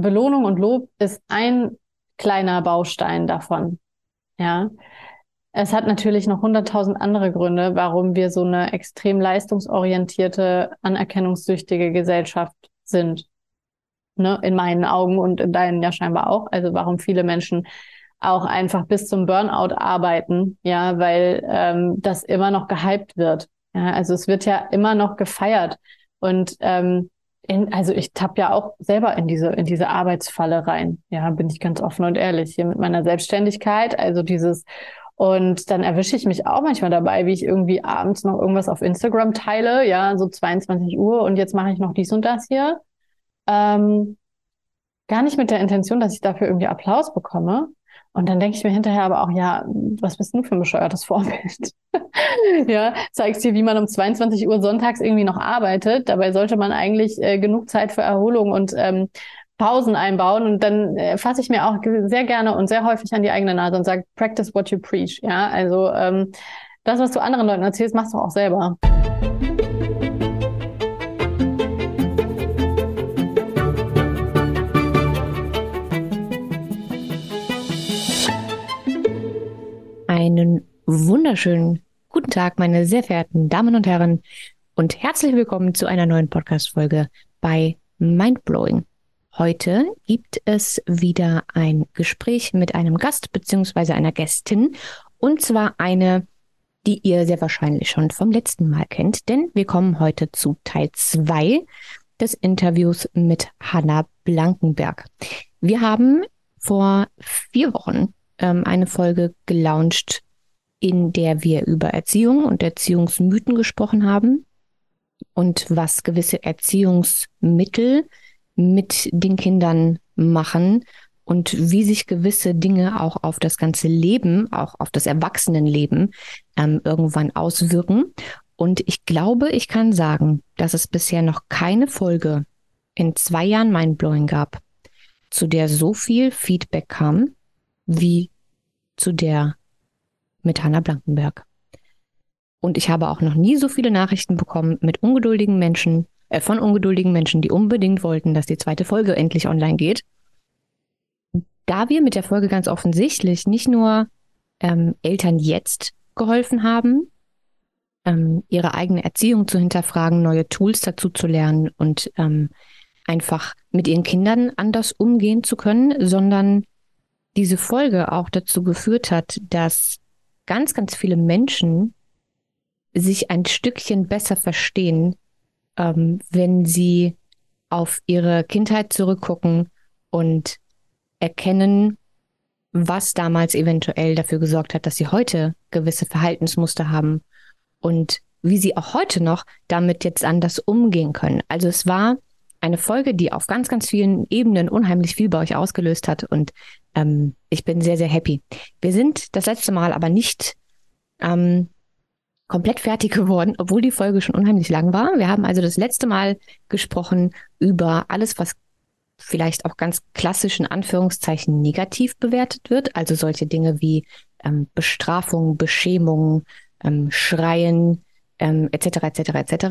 Belohnung und Lob ist ein kleiner Baustein davon. Ja. Es hat natürlich noch hunderttausend andere Gründe, warum wir so eine extrem leistungsorientierte, anerkennungssüchtige Gesellschaft sind. Ne? In meinen Augen und in deinen ja scheinbar auch. Also warum viele Menschen auch einfach bis zum Burnout arbeiten, ja, weil ähm, das immer noch gehypt wird. Ja, also es wird ja immer noch gefeiert. Und ähm, in, also ich tapp ja auch selber in diese, in diese Arbeitsfalle rein. Ja, bin ich ganz offen und ehrlich hier mit meiner Selbstständigkeit. Also dieses, und dann erwische ich mich auch manchmal dabei, wie ich irgendwie abends noch irgendwas auf Instagram teile, ja, so 22 Uhr und jetzt mache ich noch dies und das hier. Ähm, gar nicht mit der Intention, dass ich dafür irgendwie Applaus bekomme, und dann denke ich mir hinterher aber auch, ja, was bist du für ein bescheuertes Vorbild? ja, zeigst dir, wie man um 22 Uhr sonntags irgendwie noch arbeitet. Dabei sollte man eigentlich äh, genug Zeit für Erholung und ähm, Pausen einbauen. Und dann äh, fasse ich mir auch sehr gerne und sehr häufig an die eigene Nase und sage, practice what you preach. Ja, also ähm, das, was du anderen Leuten erzählst, machst du auch selber. Einen wunderschönen guten Tag, meine sehr verehrten Damen und Herren, und herzlich willkommen zu einer neuen Podcast-Folge bei Mindblowing. Heute gibt es wieder ein Gespräch mit einem Gast bzw. einer Gästin, und zwar eine, die ihr sehr wahrscheinlich schon vom letzten Mal kennt, denn wir kommen heute zu Teil 2 des Interviews mit Hanna Blankenberg. Wir haben vor vier Wochen ähm, eine Folge gelauncht, in der wir über Erziehung und Erziehungsmythen gesprochen haben und was gewisse Erziehungsmittel mit den Kindern machen und wie sich gewisse Dinge auch auf das ganze Leben, auch auf das Erwachsenenleben ähm, irgendwann auswirken. Und ich glaube, ich kann sagen, dass es bisher noch keine Folge in zwei Jahren Mindblowing gab, zu der so viel Feedback kam, wie zu der mit Hanna Blankenberg. Und ich habe auch noch nie so viele Nachrichten bekommen mit ungeduldigen Menschen, äh, von ungeduldigen Menschen, die unbedingt wollten, dass die zweite Folge endlich online geht. Da wir mit der Folge ganz offensichtlich nicht nur ähm, Eltern jetzt geholfen haben, ähm, ihre eigene Erziehung zu hinterfragen, neue Tools dazu zu lernen und ähm, einfach mit ihren Kindern anders umgehen zu können, sondern diese Folge auch dazu geführt hat, dass ganz, ganz viele Menschen sich ein Stückchen besser verstehen, ähm, wenn sie auf ihre Kindheit zurückgucken und erkennen, was damals eventuell dafür gesorgt hat, dass sie heute gewisse Verhaltensmuster haben und wie sie auch heute noch damit jetzt anders umgehen können. Also es war eine Folge, die auf ganz, ganz vielen Ebenen unheimlich viel bei euch ausgelöst hat und ähm, ich bin sehr, sehr happy. Wir sind das letzte Mal aber nicht ähm, komplett fertig geworden, obwohl die Folge schon unheimlich lang war. Wir haben also das letzte Mal gesprochen über alles, was vielleicht auch ganz klassisch in Anführungszeichen negativ bewertet wird. Also solche Dinge wie ähm, Bestrafung, Beschämung, ähm, Schreien, etc. etc. etc.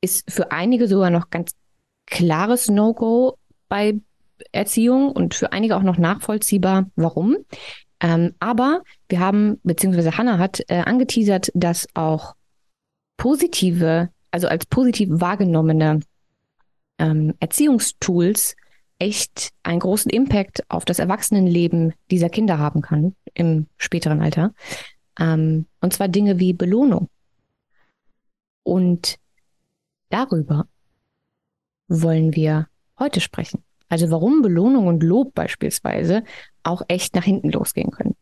Ist für einige sogar noch ganz klares No-Go bei Erziehung und für einige auch noch nachvollziehbar, warum. Ähm, aber wir haben, beziehungsweise Hannah hat äh, angeteasert, dass auch positive, also als positiv wahrgenommene ähm, Erziehungstools echt einen großen Impact auf das Erwachsenenleben dieser Kinder haben kann im späteren Alter. Ähm, und zwar Dinge wie Belohnung. Und darüber wollen wir heute sprechen. Also warum Belohnung und Lob beispielsweise auch echt nach hinten losgehen können.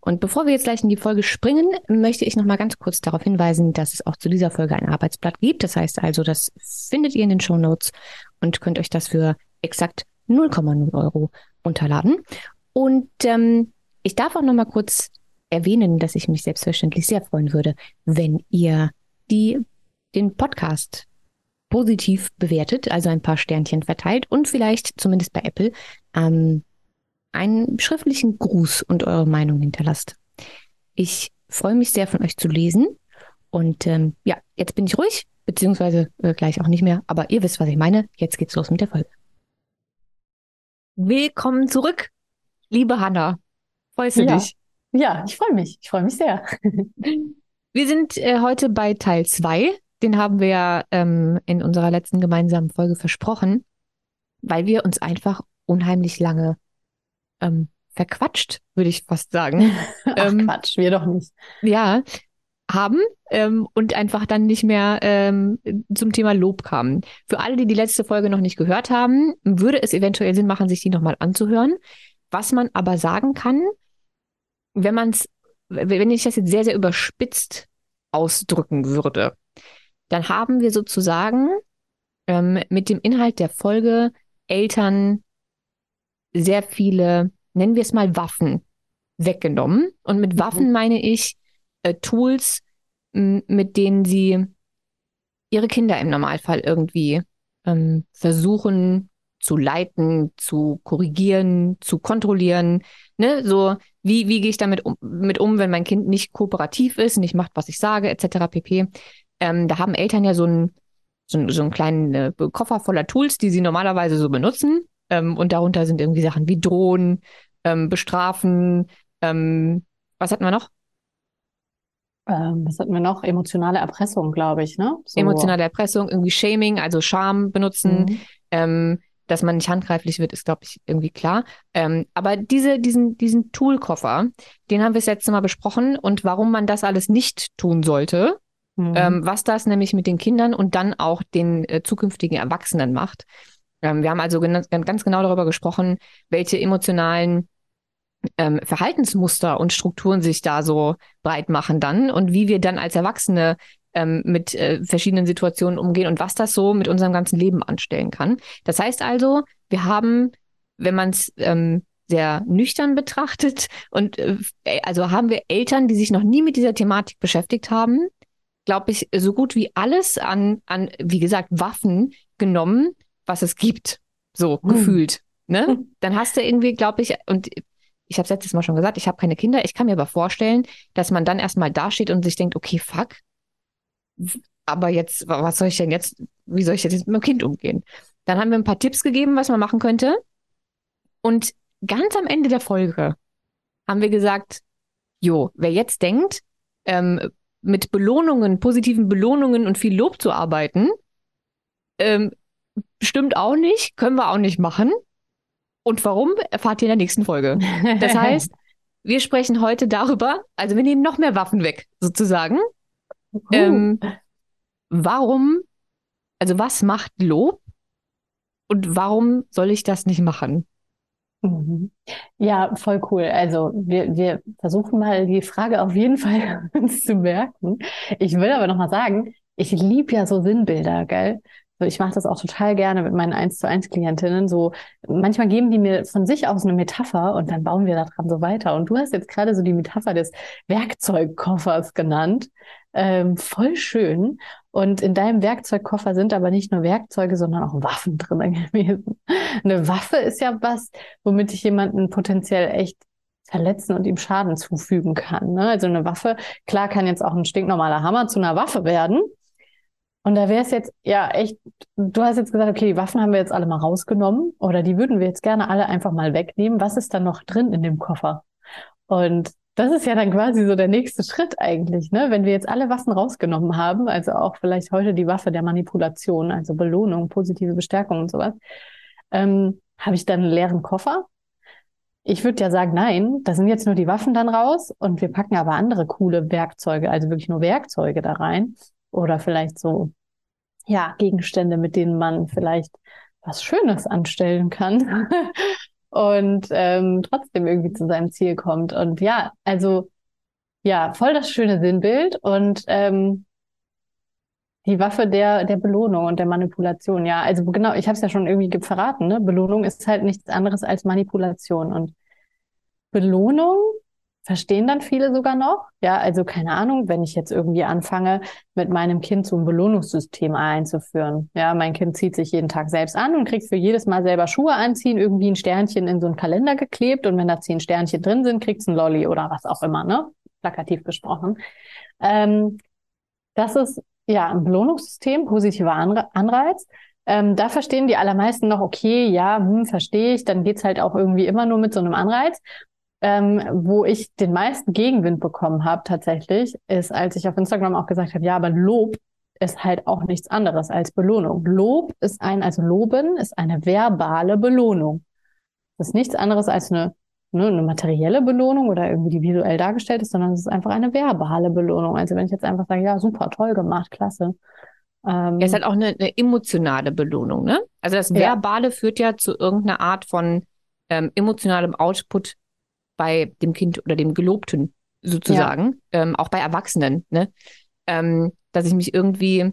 Und bevor wir jetzt gleich in die Folge springen, möchte ich noch mal ganz kurz darauf hinweisen, dass es auch zu dieser Folge ein Arbeitsblatt gibt. Das heißt also, das findet ihr in den Show Notes und könnt euch das für exakt 0,0 Euro unterladen. Und ähm, ich darf auch noch mal kurz erwähnen, dass ich mich selbstverständlich sehr freuen würde, wenn ihr die den Podcast positiv bewertet, also ein paar Sternchen verteilt und vielleicht zumindest bei Apple ähm, einen schriftlichen Gruß und eure Meinung hinterlasst. Ich freue mich sehr von euch zu lesen und ähm, ja, jetzt bin ich ruhig, beziehungsweise äh, gleich auch nicht mehr, aber ihr wisst, was ich meine. Jetzt geht's los mit der Folge. Willkommen zurück, liebe Hanna. Freust du Ja. dich? Ja, ich freue mich. Ich freue mich sehr. Wir sind äh, heute bei Teil 2. Den haben wir ja ähm, in unserer letzten gemeinsamen Folge versprochen, weil wir uns einfach unheimlich lange ähm, verquatscht, würde ich fast sagen. Ach Ähm, Quatsch, wir doch nicht. ja, haben ähm, und einfach dann nicht mehr ähm, zum Thema Lob kamen. Für alle, die die letzte Folge noch nicht gehört haben, würde es eventuell Sinn machen, sich die nochmal anzuhören. Was man aber sagen kann, wenn man es, wenn ich das jetzt sehr, sehr überspitzt ausdrücken würde, dann haben wir sozusagen ähm, mit dem Inhalt der Folge Eltern sehr viele, nennen wir es mal Waffen, weggenommen. Und mit Mhm. Waffen meine ich äh, Tools, mit denen sie ihre Kinder im Normalfall irgendwie ähm, versuchen zu leiten, zu korrigieren, zu kontrollieren. Ne? So, wie, wie gehe ich damit um, mit um, wenn mein Kind nicht kooperativ ist, nicht macht, was ich sage, etc. pp. Ähm, da haben Eltern ja so einen, so, so einen kleinen äh, Koffer voller Tools, die sie normalerweise so benutzen. Ähm, und darunter sind irgendwie Sachen wie Drohen, ähm, Bestrafen, ähm, was hatten wir noch? Ähm, was hatten wir noch? Emotionale Erpressung, glaube ich, ne? So. Emotionale Erpressung, irgendwie Shaming, also Scham benutzen. Mhm. Ähm, dass man nicht handgreiflich wird, ist, glaube ich, irgendwie klar. Aber diese, diesen, diesen Toolkoffer, den haben wir das letzte Mal besprochen und warum man das alles nicht tun sollte, Mhm. ähm, was das nämlich mit den Kindern und dann auch den äh, zukünftigen Erwachsenen macht. Ähm, wir haben also gen- ganz genau darüber gesprochen, welche emotionalen ähm, Verhaltensmuster und Strukturen sich da so breit machen dann und wie wir dann als Erwachsene ähm, mit äh, verschiedenen Situationen umgehen und was das so mit unserem ganzen Leben anstellen kann. Das heißt also, wir haben, wenn man es ähm, sehr nüchtern betrachtet und äh, also haben wir Eltern, die sich noch nie mit dieser Thematik beschäftigt haben, glaube ich, so gut wie alles an, an, wie gesagt, Waffen genommen, was es gibt. So Hm. gefühlt. Ne? Hm. Dann hast du irgendwie, glaube ich, und ich habe es letztes Mal schon gesagt, ich habe keine Kinder. Ich kann mir aber vorstellen, dass man dann erstmal dasteht und sich denkt, okay, fuck, aber jetzt, wa- was soll ich denn jetzt, wie soll ich jetzt mit meinem Kind umgehen? Dann haben wir ein paar Tipps gegeben, was man machen könnte. Und ganz am Ende der Folge haben wir gesagt, jo, wer jetzt denkt, ähm, mit Belohnungen, positiven Belohnungen und viel Lob zu arbeiten, ähm, stimmt auch nicht, können wir auch nicht machen. Und warum, erfahrt ihr in der nächsten Folge. Das heißt, wir sprechen heute darüber, also wir nehmen noch mehr Waffen weg, sozusagen. Uh. Ähm, warum, also was macht Lob und warum soll ich das nicht machen? Mhm. Ja, voll cool. Also wir, wir versuchen mal die Frage auf jeden Fall uns zu merken. Ich will aber nochmal sagen, ich liebe ja so Sinnbilder, gell? So, ich mache das auch total gerne mit meinen 1 zu 1 Klientinnen. So, manchmal geben die mir von sich aus eine Metapher und dann bauen wir daran so weiter. Und du hast jetzt gerade so die Metapher des Werkzeugkoffers genannt. Ähm, voll schön. Und in deinem Werkzeugkoffer sind aber nicht nur Werkzeuge, sondern auch Waffen drin gewesen. Eine Waffe ist ja was, womit ich jemanden potenziell echt verletzen und ihm Schaden zufügen kann. Ne? Also eine Waffe, klar kann jetzt auch ein stinknormaler Hammer zu einer Waffe werden. Und da wäre es jetzt ja echt, du hast jetzt gesagt, okay, die Waffen haben wir jetzt alle mal rausgenommen oder die würden wir jetzt gerne alle einfach mal wegnehmen. Was ist dann noch drin in dem Koffer? Und das ist ja dann quasi so der nächste Schritt eigentlich, ne? Wenn wir jetzt alle Waffen rausgenommen haben, also auch vielleicht heute die Waffe der Manipulation, also Belohnung, positive Bestärkung und sowas, ähm, habe ich dann einen leeren Koffer? Ich würde ja sagen, nein, da sind jetzt nur die Waffen dann raus und wir packen aber andere coole Werkzeuge, also wirklich nur Werkzeuge da rein oder vielleicht so, ja, Gegenstände, mit denen man vielleicht was Schönes anstellen kann und ähm, trotzdem irgendwie zu seinem Ziel kommt. Und ja, also ja, voll das schöne Sinnbild und ähm, die Waffe der, der Belohnung und der Manipulation. Ja, also genau, ich habe es ja schon irgendwie ge- verraten, ne? Belohnung ist halt nichts anderes als Manipulation. Und Belohnung verstehen dann viele sogar noch. Ja, also keine Ahnung, wenn ich jetzt irgendwie anfange, mit meinem Kind so ein Belohnungssystem einzuführen. Ja, mein Kind zieht sich jeden Tag selbst an und kriegt für jedes Mal selber Schuhe anziehen, irgendwie ein Sternchen in so einen Kalender geklebt und wenn da zehn Sternchen drin sind, kriegt's ein Lolli oder was auch immer, ne? Plakativ gesprochen. Ähm, das ist ja ein Belohnungssystem, positiver Anre Anreiz. Ähm, da verstehen die allermeisten noch, okay, ja, hm, verstehe ich, dann geht's halt auch irgendwie immer nur mit so einem Anreiz. Ähm, wo ich den meisten Gegenwind bekommen habe tatsächlich, ist, als ich auf Instagram auch gesagt habe, ja, aber Lob ist halt auch nichts anderes als Belohnung. Lob ist ein, also Loben ist eine verbale Belohnung. Das ist nichts anderes als eine, ne, eine materielle Belohnung oder irgendwie die visuell dargestellt ist, sondern es ist einfach eine verbale Belohnung. Also wenn ich jetzt einfach sage, ja, super, toll gemacht, klasse. Ähm, ja, ist halt auch eine, eine emotionale Belohnung, ne? Also das Verbale ja. führt ja zu irgendeiner Art von ähm, emotionalem Output bei dem Kind oder dem Gelobten sozusagen, ja. ähm, auch bei Erwachsenen, ne? Ähm, dass ich mich irgendwie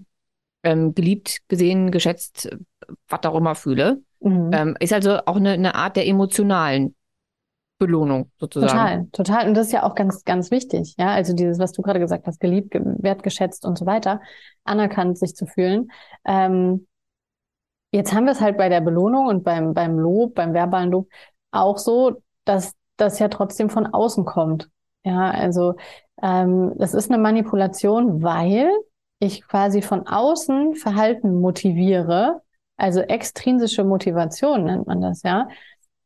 ähm, geliebt, gesehen, geschätzt, was auch immer fühle. Mhm. Ähm, ist also auch eine, eine Art der emotionalen Belohnung sozusagen. Total, total. Und das ist ja auch ganz, ganz wichtig. Ja, also dieses, was du gerade gesagt hast, geliebt, wertgeschätzt und so weiter, anerkannt sich zu fühlen. Ähm, jetzt haben wir es halt bei der Belohnung und beim, beim Lob, beim verbalen Lob auch so, dass das ja trotzdem von außen kommt. Ja, also ähm, das ist eine Manipulation, weil ich quasi von außen Verhalten motiviere, also extrinsische Motivation nennt man das, ja.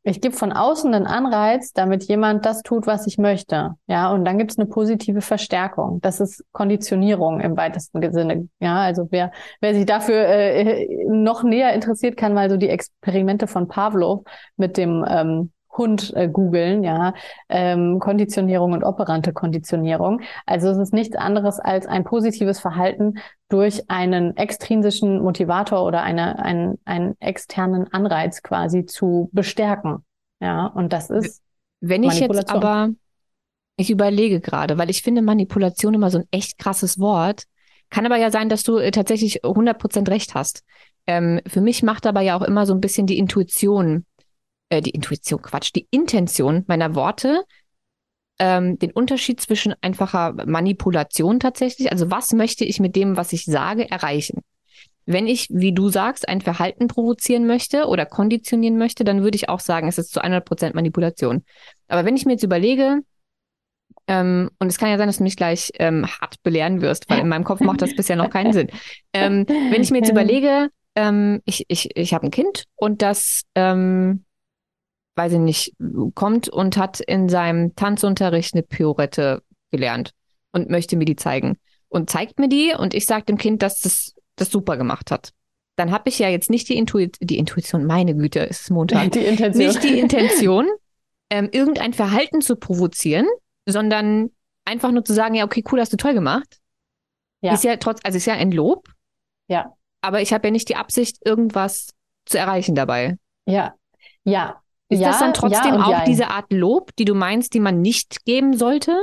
Ich gebe von außen einen Anreiz, damit jemand das tut, was ich möchte. Ja, und dann gibt es eine positive Verstärkung. Das ist Konditionierung im weitesten Sinne. Ja, also wer, wer sich dafür äh, noch näher interessiert, kann mal so die Experimente von Pavlov mit dem ähm, Hund äh, googeln, ja, ähm, Konditionierung und operante Konditionierung. Also es ist nichts anderes als ein positives Verhalten durch einen extrinsischen Motivator oder eine, einen, einen externen Anreiz quasi zu bestärken. Ja, und das ist. Wenn ich jetzt aber, ich überlege gerade, weil ich finde Manipulation immer so ein echt krasses Wort. Kann aber ja sein, dass du äh, tatsächlich 100% recht hast. Ähm, für mich macht aber ja auch immer so ein bisschen die Intuition äh, die Intuition, Quatsch, die Intention meiner Worte, ähm, den Unterschied zwischen einfacher Manipulation tatsächlich, also was möchte ich mit dem, was ich sage, erreichen? Wenn ich, wie du sagst, ein Verhalten provozieren möchte oder konditionieren möchte, dann würde ich auch sagen, es ist zu 100 Prozent Manipulation. Aber wenn ich mir jetzt überlege, ähm, und es kann ja sein, dass du mich gleich ähm, hart belehren wirst, weil in meinem Kopf macht das bisher noch keinen Sinn. Ähm, wenn ich mir jetzt überlege, ähm, ich, ich, ich habe ein Kind und das ähm, weiß ich nicht, kommt und hat in seinem Tanzunterricht eine Piorette gelernt und möchte mir die zeigen. Und zeigt mir die und ich sage dem Kind, dass das das super gemacht hat. Dann habe ich ja jetzt nicht die, Intuit die Intuition, meine Güte, ist es Montag. Die Intention. Nicht die Intention, ähm, irgendein Verhalten zu provozieren, sondern einfach nur zu sagen, ja, okay, cool, hast du toll gemacht. Ja. Ist ja trotz, also ist ja ein Lob. Ja. Aber ich habe ja nicht die Absicht, irgendwas zu erreichen dabei. Ja. Ja, ist ja, das dann trotzdem ja auch jein. diese Art Lob, die du meinst, die man nicht geben sollte?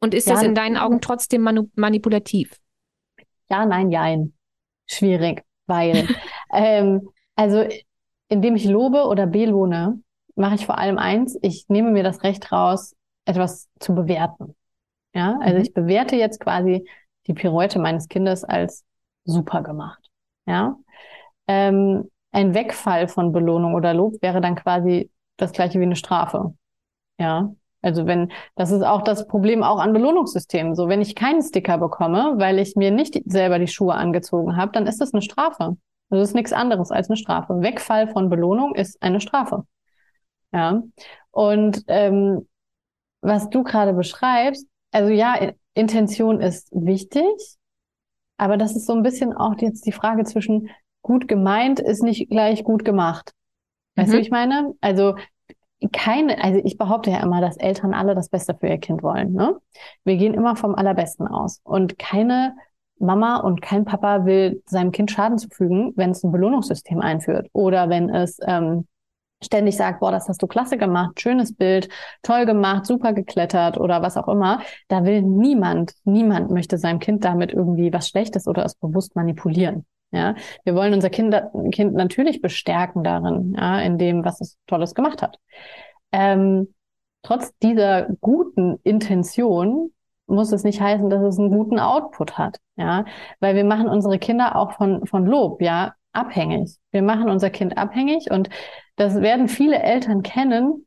Und ist ja, das in deinen Augen trotzdem manipulativ? Ja, nein, jein. Schwierig, weil, ähm, also, indem ich lobe oder belohne, mache ich vor allem eins, ich nehme mir das Recht raus, etwas zu bewerten. Ja, also mhm. ich bewerte jetzt quasi die Pirouette meines Kindes als super gemacht. Ja, ähm, ein Wegfall von Belohnung oder Lob wäre dann quasi das gleiche wie eine Strafe. Ja. Also wenn, das ist auch das Problem auch an Belohnungssystemen. So, wenn ich keinen Sticker bekomme, weil ich mir nicht selber die Schuhe angezogen habe, dann ist das eine Strafe. Also ist nichts anderes als eine Strafe. Wegfall von Belohnung ist eine Strafe. Ja. Und ähm, was du gerade beschreibst, also ja, Intention ist wichtig, aber das ist so ein bisschen auch jetzt die Frage zwischen, gut gemeint ist nicht gleich gut gemacht. Weißt mhm. du, wie ich meine? Also keine, also ich behaupte ja immer, dass Eltern alle das Beste für ihr Kind wollen. Ne? Wir gehen immer vom Allerbesten aus. Und keine Mama und kein Papa will seinem Kind Schaden zufügen, wenn es ein Belohnungssystem einführt oder wenn es ähm, ständig sagt, boah, das hast du klasse gemacht, schönes Bild, toll gemacht, super geklettert oder was auch immer. Da will niemand, niemand möchte seinem Kind damit irgendwie was Schlechtes oder es bewusst manipulieren. Ja, wir wollen unser kind, kind natürlich bestärken darin, ja, in dem, was es Tolles gemacht hat. Ähm, trotz dieser guten Intention muss es nicht heißen, dass es einen guten Output hat, ja, weil wir machen unsere Kinder auch von, von Lob, ja, abhängig. Wir machen unser Kind abhängig und das werden viele Eltern kennen,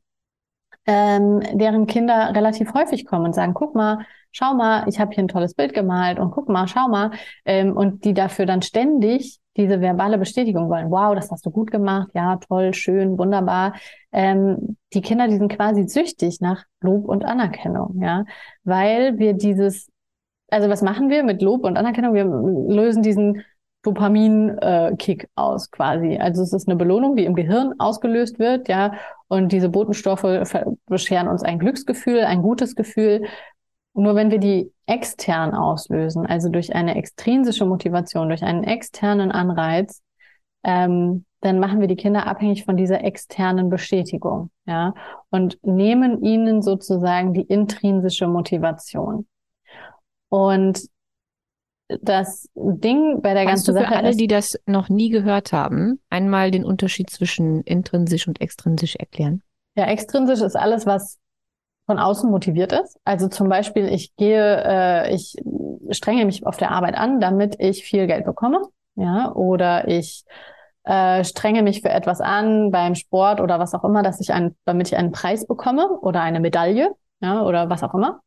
ähm, deren Kinder relativ häufig kommen und sagen, guck mal, schau mal, ich habe hier ein tolles Bild gemalt und guck mal, schau mal. Ähm, und die dafür dann ständig diese verbale Bestätigung wollen. Wow, das hast du gut gemacht, ja, toll, schön, wunderbar. Ähm, die Kinder, die sind quasi süchtig nach Lob und Anerkennung, ja, weil wir dieses, also was machen wir mit Lob und Anerkennung? Wir lösen diesen Dopamin-Kick äh, aus quasi. Also es ist eine Belohnung, die im Gehirn ausgelöst wird, ja, und diese Botenstoffe bescheren uns ein Glücksgefühl, ein gutes Gefühl. Nur wenn wir die extern auslösen, also durch eine extrinsische Motivation, durch einen externen Anreiz, ähm, dann machen wir die Kinder abhängig von dieser externen Bestätigung, ja, und nehmen ihnen sozusagen die intrinsische Motivation. Und das Ding bei der Kannst ganzen du für Sache alle, ist, die das noch nie gehört haben, einmal den Unterschied zwischen intrinsisch und extrinsisch erklären? ja, extrinsisch ist alles, was von außen motiviert ist. Also zum Beispiel, ich gehe, äh, ich strenge mich auf der Arbeit an, damit ich viel Geld bekomme, ja, oder ich äh, strenge mich für etwas an beim Sport oder was auch immer, dass ich einen, damit ich einen Preis bekomme oder eine Medaille, ja, oder was auch immer.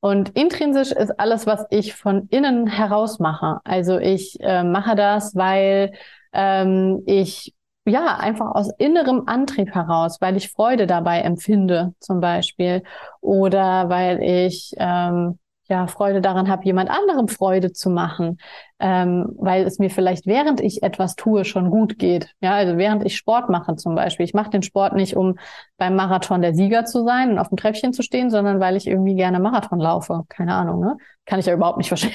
Und intrinsisch ist alles, was ich von innen heraus mache. Also ich äh, mache das, weil ähm, ich ja einfach aus innerem Antrieb heraus, weil ich Freude dabei empfinde, zum Beispiel, oder weil ich ähm, ja Freude daran habe, jemand anderem Freude zu machen, ähm, weil es mir vielleicht während ich etwas tue schon gut geht. Ja, also während ich Sport mache zum Beispiel. Ich mache den Sport nicht, um beim Marathon der Sieger zu sein und auf dem Treppchen zu stehen, sondern weil ich irgendwie gerne Marathon laufe. Keine Ahnung, ne? Kann ich ja überhaupt nicht verstehen.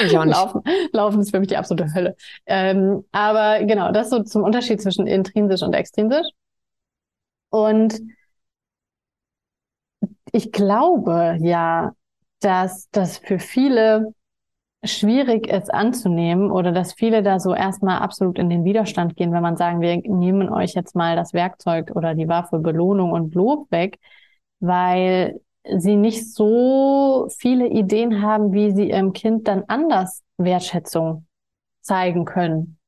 Ich auch nicht. Laufen, Laufen ist für mich die absolute Hölle. Ähm, aber genau, das so zum Unterschied zwischen intrinsisch und extrinsisch. Und ich glaube ja, dass das für viele schwierig ist anzunehmen oder dass viele da so erstmal absolut in den Widerstand gehen, wenn man sagen, wir nehmen euch jetzt mal das Werkzeug oder die Waffe Belohnung und Lob weg, weil sie nicht so viele Ideen haben, wie sie ihrem Kind dann anders Wertschätzung zeigen können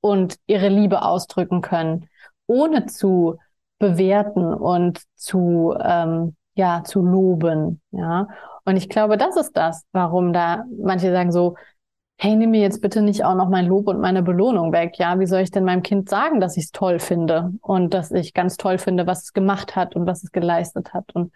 und ihre Liebe ausdrücken können, ohne zu bewerten und zu ähm, ja zu loben, ja. Und ich glaube, das ist das, warum da manche sagen so, hey, nimm mir jetzt bitte nicht auch noch mein Lob und meine Belohnung weg. Ja, wie soll ich denn meinem Kind sagen, dass ich es toll finde und dass ich ganz toll finde, was es gemacht hat und was es geleistet hat? Und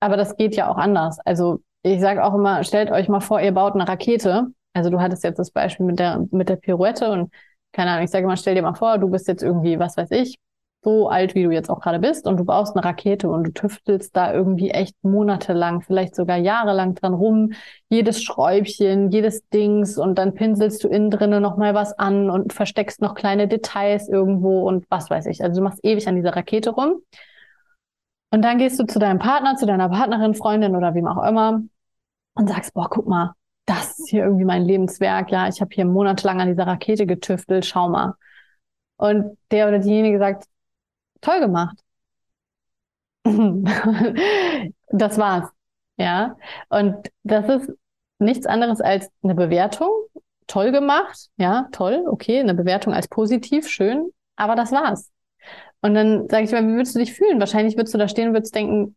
aber das geht ja auch anders. Also ich sage auch immer, stellt euch mal vor, ihr baut eine Rakete. Also du hattest jetzt das Beispiel mit der mit der Pirouette und keine Ahnung, ich sage mal, stell dir mal vor, du bist jetzt irgendwie, was weiß ich, so alt, wie du jetzt auch gerade bist und du baust eine Rakete und du tüftelst da irgendwie echt monatelang, vielleicht sogar jahrelang dran rum, jedes Schräubchen, jedes Dings und dann pinselst du innen drinnen noch mal was an und versteckst noch kleine Details irgendwo und was weiß ich. Also du machst ewig an dieser Rakete rum. Und dann gehst du zu deinem Partner, zu deiner Partnerin, Freundin oder wem auch immer und sagst, boah, guck mal, das ist hier irgendwie mein Lebenswerk. Ja, ich habe hier monatelang an dieser Rakete getüftelt, schau mal. Und der oder diejenige sagt, toll gemacht. das war's. Ja. Und das ist nichts anderes als eine Bewertung. Toll gemacht. Ja, toll. Okay. Eine Bewertung als positiv. Schön. Aber das war's. Und dann sage ich mal, wie würdest du dich fühlen? Wahrscheinlich würdest du da stehen und würdest denken,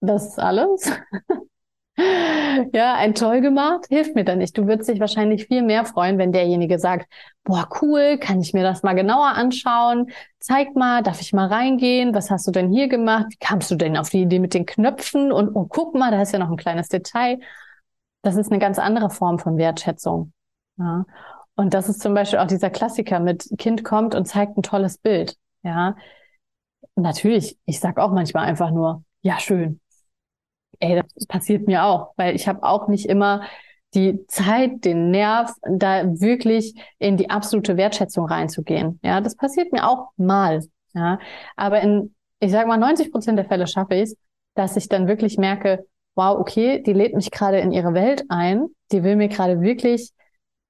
das ist alles. ja, ein toll gemacht, hilft mir da nicht. Du würdest dich wahrscheinlich viel mehr freuen, wenn derjenige sagt, boah, cool, kann ich mir das mal genauer anschauen? Zeig mal, darf ich mal reingehen? Was hast du denn hier gemacht? Wie kamst du denn auf die Idee mit den Knöpfen? Und, und guck mal, da ist ja noch ein kleines Detail. Das ist eine ganz andere Form von Wertschätzung. Ja. Und das ist zum Beispiel auch dieser Klassiker mit Kind kommt und zeigt ein tolles Bild. Ja. Natürlich, ich sag auch manchmal einfach nur, ja, schön, ey, das passiert mir auch, weil ich habe auch nicht immer die Zeit, den Nerv, da wirklich in die absolute Wertschätzung reinzugehen. Ja, das passiert mir auch mal. Ja, aber in, ich sage mal, 90 Prozent der Fälle schaffe ich es, dass ich dann wirklich merke, wow, okay, die lädt mich gerade in ihre Welt ein, die will mir gerade wirklich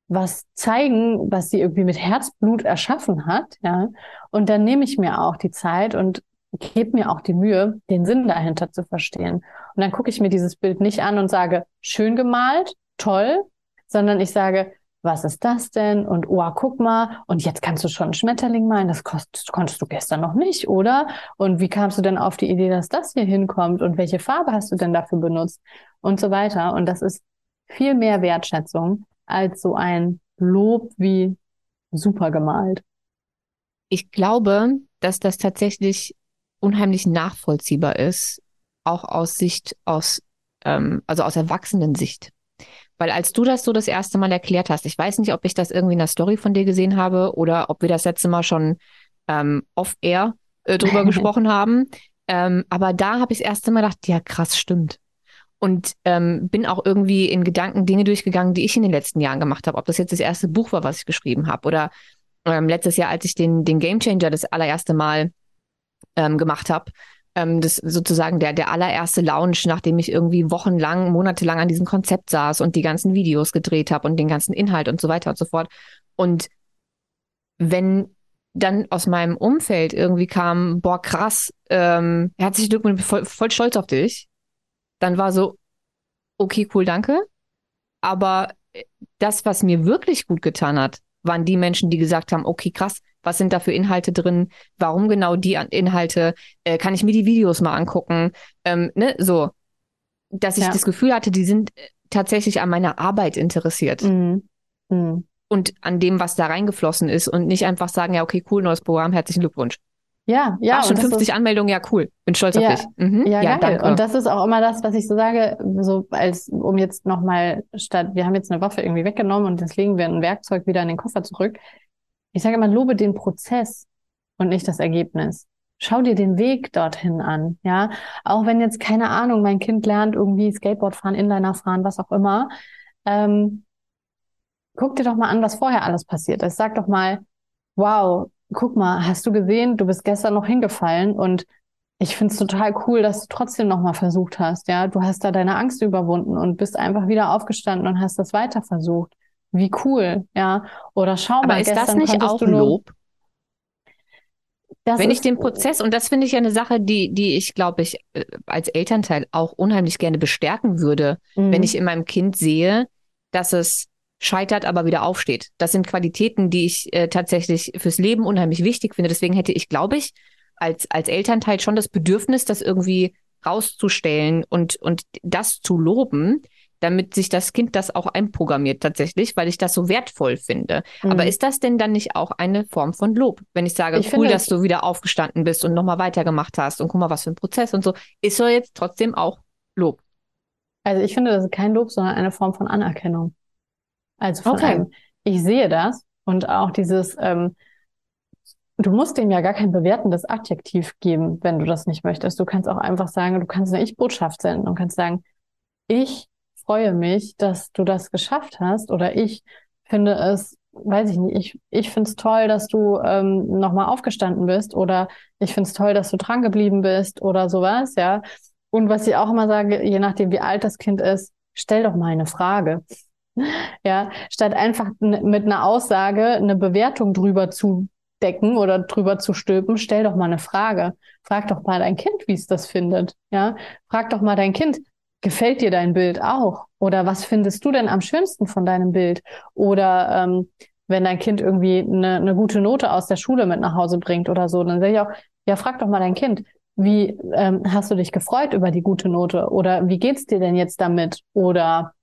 was zeigen, was sie irgendwie mit Herzblut erschaffen hat, ja. Und dann nehme ich mir auch die Zeit und gebe mir auch die Mühe, den Sinn dahinter zu verstehen. Und dann gucke ich mir dieses Bild nicht an und sage, schön gemalt, toll, sondern ich sage, was ist das denn? Und oh, guck mal, und jetzt kannst du schon einen Schmetterling malen, das konntest, konntest du gestern noch nicht, oder? Und wie kamst du denn auf die Idee, dass das hier hinkommt? Und welche Farbe hast du denn dafür benutzt? Und so weiter. Und das ist viel mehr Wertschätzung als so ein Lob wie super gemalt. Ich glaube, dass das tatsächlich unheimlich nachvollziehbar ist, auch aus Sicht, aus, ähm, also aus Erwachsenensicht. Weil als du das so das erste Mal erklärt hast, ich weiß nicht, ob ich das irgendwie in der Story von dir gesehen habe oder ob wir das letzte Mal schon ähm, off-air äh, drüber gesprochen haben. Ähm, aber da habe ich das erste Mal gedacht, ja krass, stimmt. Und ähm, bin auch irgendwie in Gedanken Dinge durchgegangen, die ich in den letzten Jahren gemacht habe. Ob das jetzt das erste Buch war, was ich geschrieben habe oder ähm, letztes Jahr, als ich den, den Game Changer das allererste Mal ähm, gemacht habe, ähm, das sozusagen der, der allererste Lounge, nachdem ich irgendwie wochenlang, monatelang an diesem Konzept saß und die ganzen Videos gedreht habe und den ganzen Inhalt und so weiter und so fort. Und wenn dann aus meinem Umfeld irgendwie kam, boah, krass, ähm, herzlichen Glückwunsch, voll, voll stolz auf dich, dann war so, okay, cool, danke. Aber das, was mir wirklich gut getan hat, waren die Menschen, die gesagt haben, okay, krass, was sind da für Inhalte drin? Warum genau die Inhalte? Äh, kann ich mir die Videos mal angucken? Ähm, ne, so, dass ich ja. das Gefühl hatte, die sind äh, tatsächlich an meiner Arbeit interessiert. Mhm. Mhm. Und an dem, was da reingeflossen ist und nicht einfach sagen, ja, okay, cool, neues Programm, herzlichen Glückwunsch. Ja, ja. Ach, schon 50 ist, Anmeldungen, ja, cool. Bin stolz ja, auf dich. Mhm. Ja, ja. Danke. Und das ist auch immer das, was ich so sage, so als, um jetzt nochmal statt, wir haben jetzt eine Waffe irgendwie weggenommen und jetzt legen wir ein Werkzeug wieder in den Koffer zurück. Ich sage immer, lobe den Prozess und nicht das Ergebnis. Schau dir den Weg dorthin an, ja. Auch wenn jetzt, keine Ahnung, mein Kind lernt irgendwie Skateboard fahren, Inliner fahren, was auch immer. Ähm, guck dir doch mal an, was vorher alles passiert ist. Sag doch mal, wow, guck mal, hast du gesehen, du bist gestern noch hingefallen und ich finde es total cool, dass du trotzdem nochmal versucht hast. Ja, du hast da deine Angst überwunden und bist einfach wieder aufgestanden und hast das weiter versucht. Wie cool, ja. Oder schau Aber mal, ist das nicht auch Lob? Wenn ich den Prozess, und das finde ich ja eine Sache, die, die ich, glaube ich, äh, als Elternteil auch unheimlich gerne bestärken würde, mhm. wenn ich in meinem Kind sehe, dass es scheitert, aber wieder aufsteht. Das sind Qualitäten, die ich äh, tatsächlich fürs Leben unheimlich wichtig finde. Deswegen hätte ich, glaube ich, als, als Elternteil schon das Bedürfnis, das irgendwie rauszustellen und, und das zu loben, damit sich das Kind das auch einprogrammiert tatsächlich, weil ich das so wertvoll finde. Mhm. Aber ist das denn dann nicht auch eine Form von Lob? Wenn ich sage, ich cool, dass du wieder aufgestanden bist und nochmal weitergemacht hast und guck mal, was für ein Prozess und so, ist so jetzt trotzdem auch Lob? Also ich finde, das ist kein Lob, sondern eine Form von Anerkennung. Also von okay. einem, ich sehe das und auch dieses, ähm, du musst dem ja gar kein bewertendes Adjektiv geben, wenn du das nicht möchtest. Du kannst auch einfach sagen, du kannst eine Ich-Botschaft senden und kannst sagen, ich freue mich, dass du das geschafft hast oder ich finde es, weiß ich nicht, ich, ich finde es toll, dass du ähm, nochmal aufgestanden bist oder ich finde es toll, dass du dran geblieben bist oder sowas, ja. Und was ich auch immer sage, je nachdem, wie alt das Kind ist, stell doch mal eine Frage. Ja, statt einfach mit einer Aussage eine Bewertung drüber zu decken oder drüber zu stülpen, stell doch mal eine Frage. Frag doch mal dein Kind, wie es das findet. Ja, frag doch mal dein Kind, gefällt dir dein Bild auch? Oder was findest du denn am schönsten von deinem Bild? Oder ähm, wenn dein Kind irgendwie eine, eine gute Note aus der Schule mit nach Hause bringt oder so, dann sage ich auch, ja, frag doch mal dein Kind, wie ähm, hast du dich gefreut über die gute Note? Oder wie geht's dir denn jetzt damit? Oder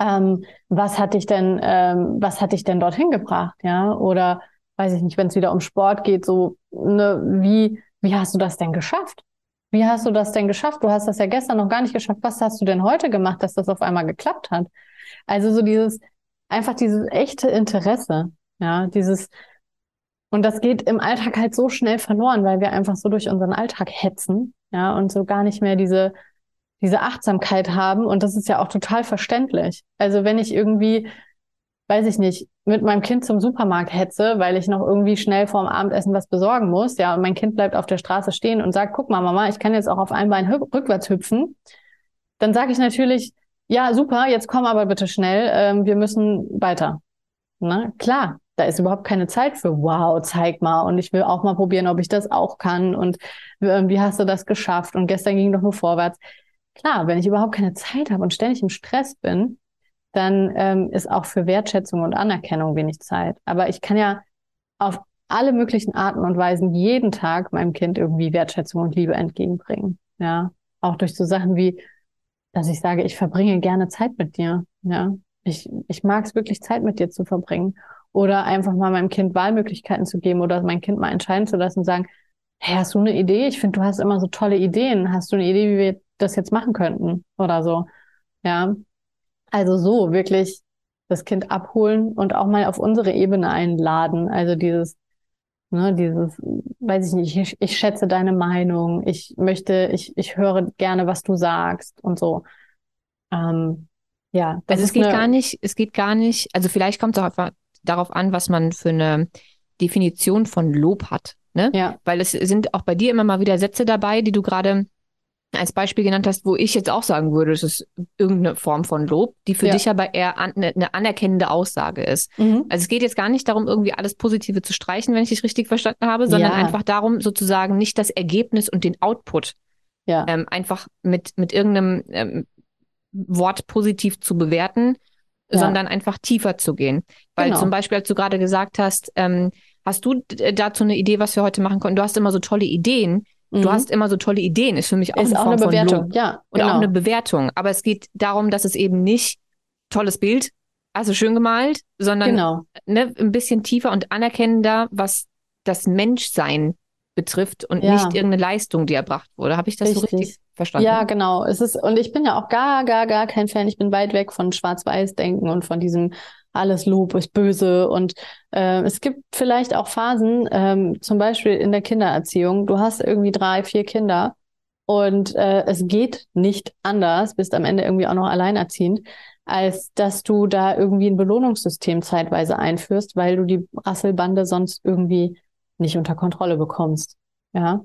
ähm, was hat dich denn, ähm, was hat dich denn dorthin gebracht, ja? Oder weiß ich nicht, wenn es wieder um Sport geht, so, ne, wie, wie hast du das denn geschafft? Wie hast du das denn geschafft? Du hast das ja gestern noch gar nicht geschafft. Was hast du denn heute gemacht, dass das auf einmal geklappt hat? Also so dieses, einfach dieses echte Interesse, ja, dieses, und das geht im Alltag halt so schnell verloren, weil wir einfach so durch unseren Alltag hetzen, ja, und so gar nicht mehr diese, diese Achtsamkeit haben. Und das ist ja auch total verständlich. Also wenn ich irgendwie, weiß ich nicht, mit meinem Kind zum Supermarkt hetze, weil ich noch irgendwie schnell vorm Abendessen was besorgen muss, ja, und mein Kind bleibt auf der Straße stehen und sagt, guck mal, Mama, ich kann jetzt auch auf einem Bein rückwärts hüpfen, dann sage ich natürlich, ja, super, jetzt komm aber bitte schnell, ähm, wir müssen weiter. Na, klar, da ist überhaupt keine Zeit für, wow, zeig mal. Und ich will auch mal probieren, ob ich das auch kann. Und äh, wie hast du das geschafft? Und gestern ging doch nur vorwärts. Klar, wenn ich überhaupt keine Zeit habe und ständig im Stress bin, dann ähm, ist auch für Wertschätzung und Anerkennung wenig Zeit. Aber ich kann ja auf alle möglichen Arten und Weisen jeden Tag meinem Kind irgendwie Wertschätzung und Liebe entgegenbringen. Ja, auch durch so Sachen wie, dass ich sage, ich verbringe gerne Zeit mit dir. Ja, ich, ich mag es wirklich Zeit mit dir zu verbringen. Oder einfach mal meinem Kind Wahlmöglichkeiten zu geben oder mein Kind mal entscheiden zu lassen und sagen, hey, hast du eine Idee? Ich finde, du hast immer so tolle Ideen. Hast du eine Idee, wie wir das jetzt machen könnten? Oder so. Ja. Also so wirklich das Kind abholen und auch mal auf unsere Ebene einladen. Also dieses, ne, dieses, weiß ich nicht, ich, ich schätze deine Meinung, ich möchte, ich, ich höre gerne, was du sagst und so. Ähm, ja. also es geht gar nicht, es geht gar nicht, also vielleicht kommt es auch einfach darauf an, was man für eine Definition von Lob hat. Ne? Ja. Weil es sind auch bei dir immer mal wieder Sätze dabei, die du gerade als Beispiel genannt hast, wo ich jetzt auch sagen würde, es ist irgendeine Form von Lob, die für ja. dich aber eher an, eine, eine, anerkennende Aussage ist. Mhm. Also es geht jetzt gar nicht darum, irgendwie alles Positive zu streichen, wenn ich dich richtig verstanden habe, sondern ja. einfach darum, sozusagen nicht das Ergebnis und den Output ja. ähm, einfach mit, mit irgendeinem ähm, Wort positiv zu bewerten, sondern einfach tiefer zu gehen. Weil genau. zum Beispiel, als du gerade gesagt hast, ähm, hast du dazu eine Idee, was wir heute machen konnten? Du hast immer so tolle Ideen Mhm. Du hast immer so tolle Ideen, ist für mich auch, ist eine, auch eine Bewertung. Ja, und genau. auch eine Bewertung. Aber es geht darum, dass es eben nicht tolles Bild, also schön gemalt, sondern genau. ne, ein bisschen tiefer und anerkennender, was das Menschsein betrifft und ja. nicht irgendeine Leistung, die erbracht wurde. Habe ich das richtig. so richtig verstanden? Ja, genau. Es ist, und ich bin ja auch gar, gar, gar kein Fan. Ich bin weit weg von Schwarz-Weiß-Denken und von diesem alles Lob ist böse. Und äh, es gibt vielleicht auch Phasen, ähm, zum Beispiel in der Kindererziehung, du hast irgendwie drei, vier Kinder und äh, es geht nicht anders, bist am Ende irgendwie auch noch alleinerziehend, als dass du da irgendwie ein Belohnungssystem zeitweise einführst, weil du die Rasselbande sonst irgendwie nicht unter Kontrolle bekommst. Ja.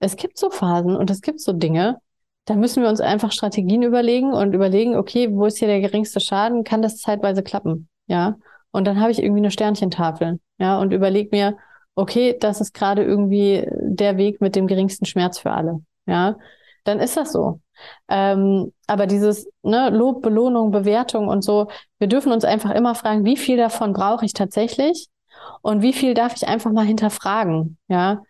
Es gibt so Phasen und es gibt so Dinge, da müssen wir uns einfach Strategien überlegen und überlegen, okay, wo ist hier der geringste Schaden? Kann das zeitweise klappen? Ja. Und dann habe ich irgendwie eine Sternchentafel. Ja. Und überleg mir, okay, das ist gerade irgendwie der Weg mit dem geringsten Schmerz für alle. Ja. Dann ist das so. Ähm, aber dieses ne, Lob, Belohnung, Bewertung und so, wir dürfen uns einfach immer fragen, wie viel davon brauche ich tatsächlich und wie viel darf ich einfach mal hinterfragen. Ja,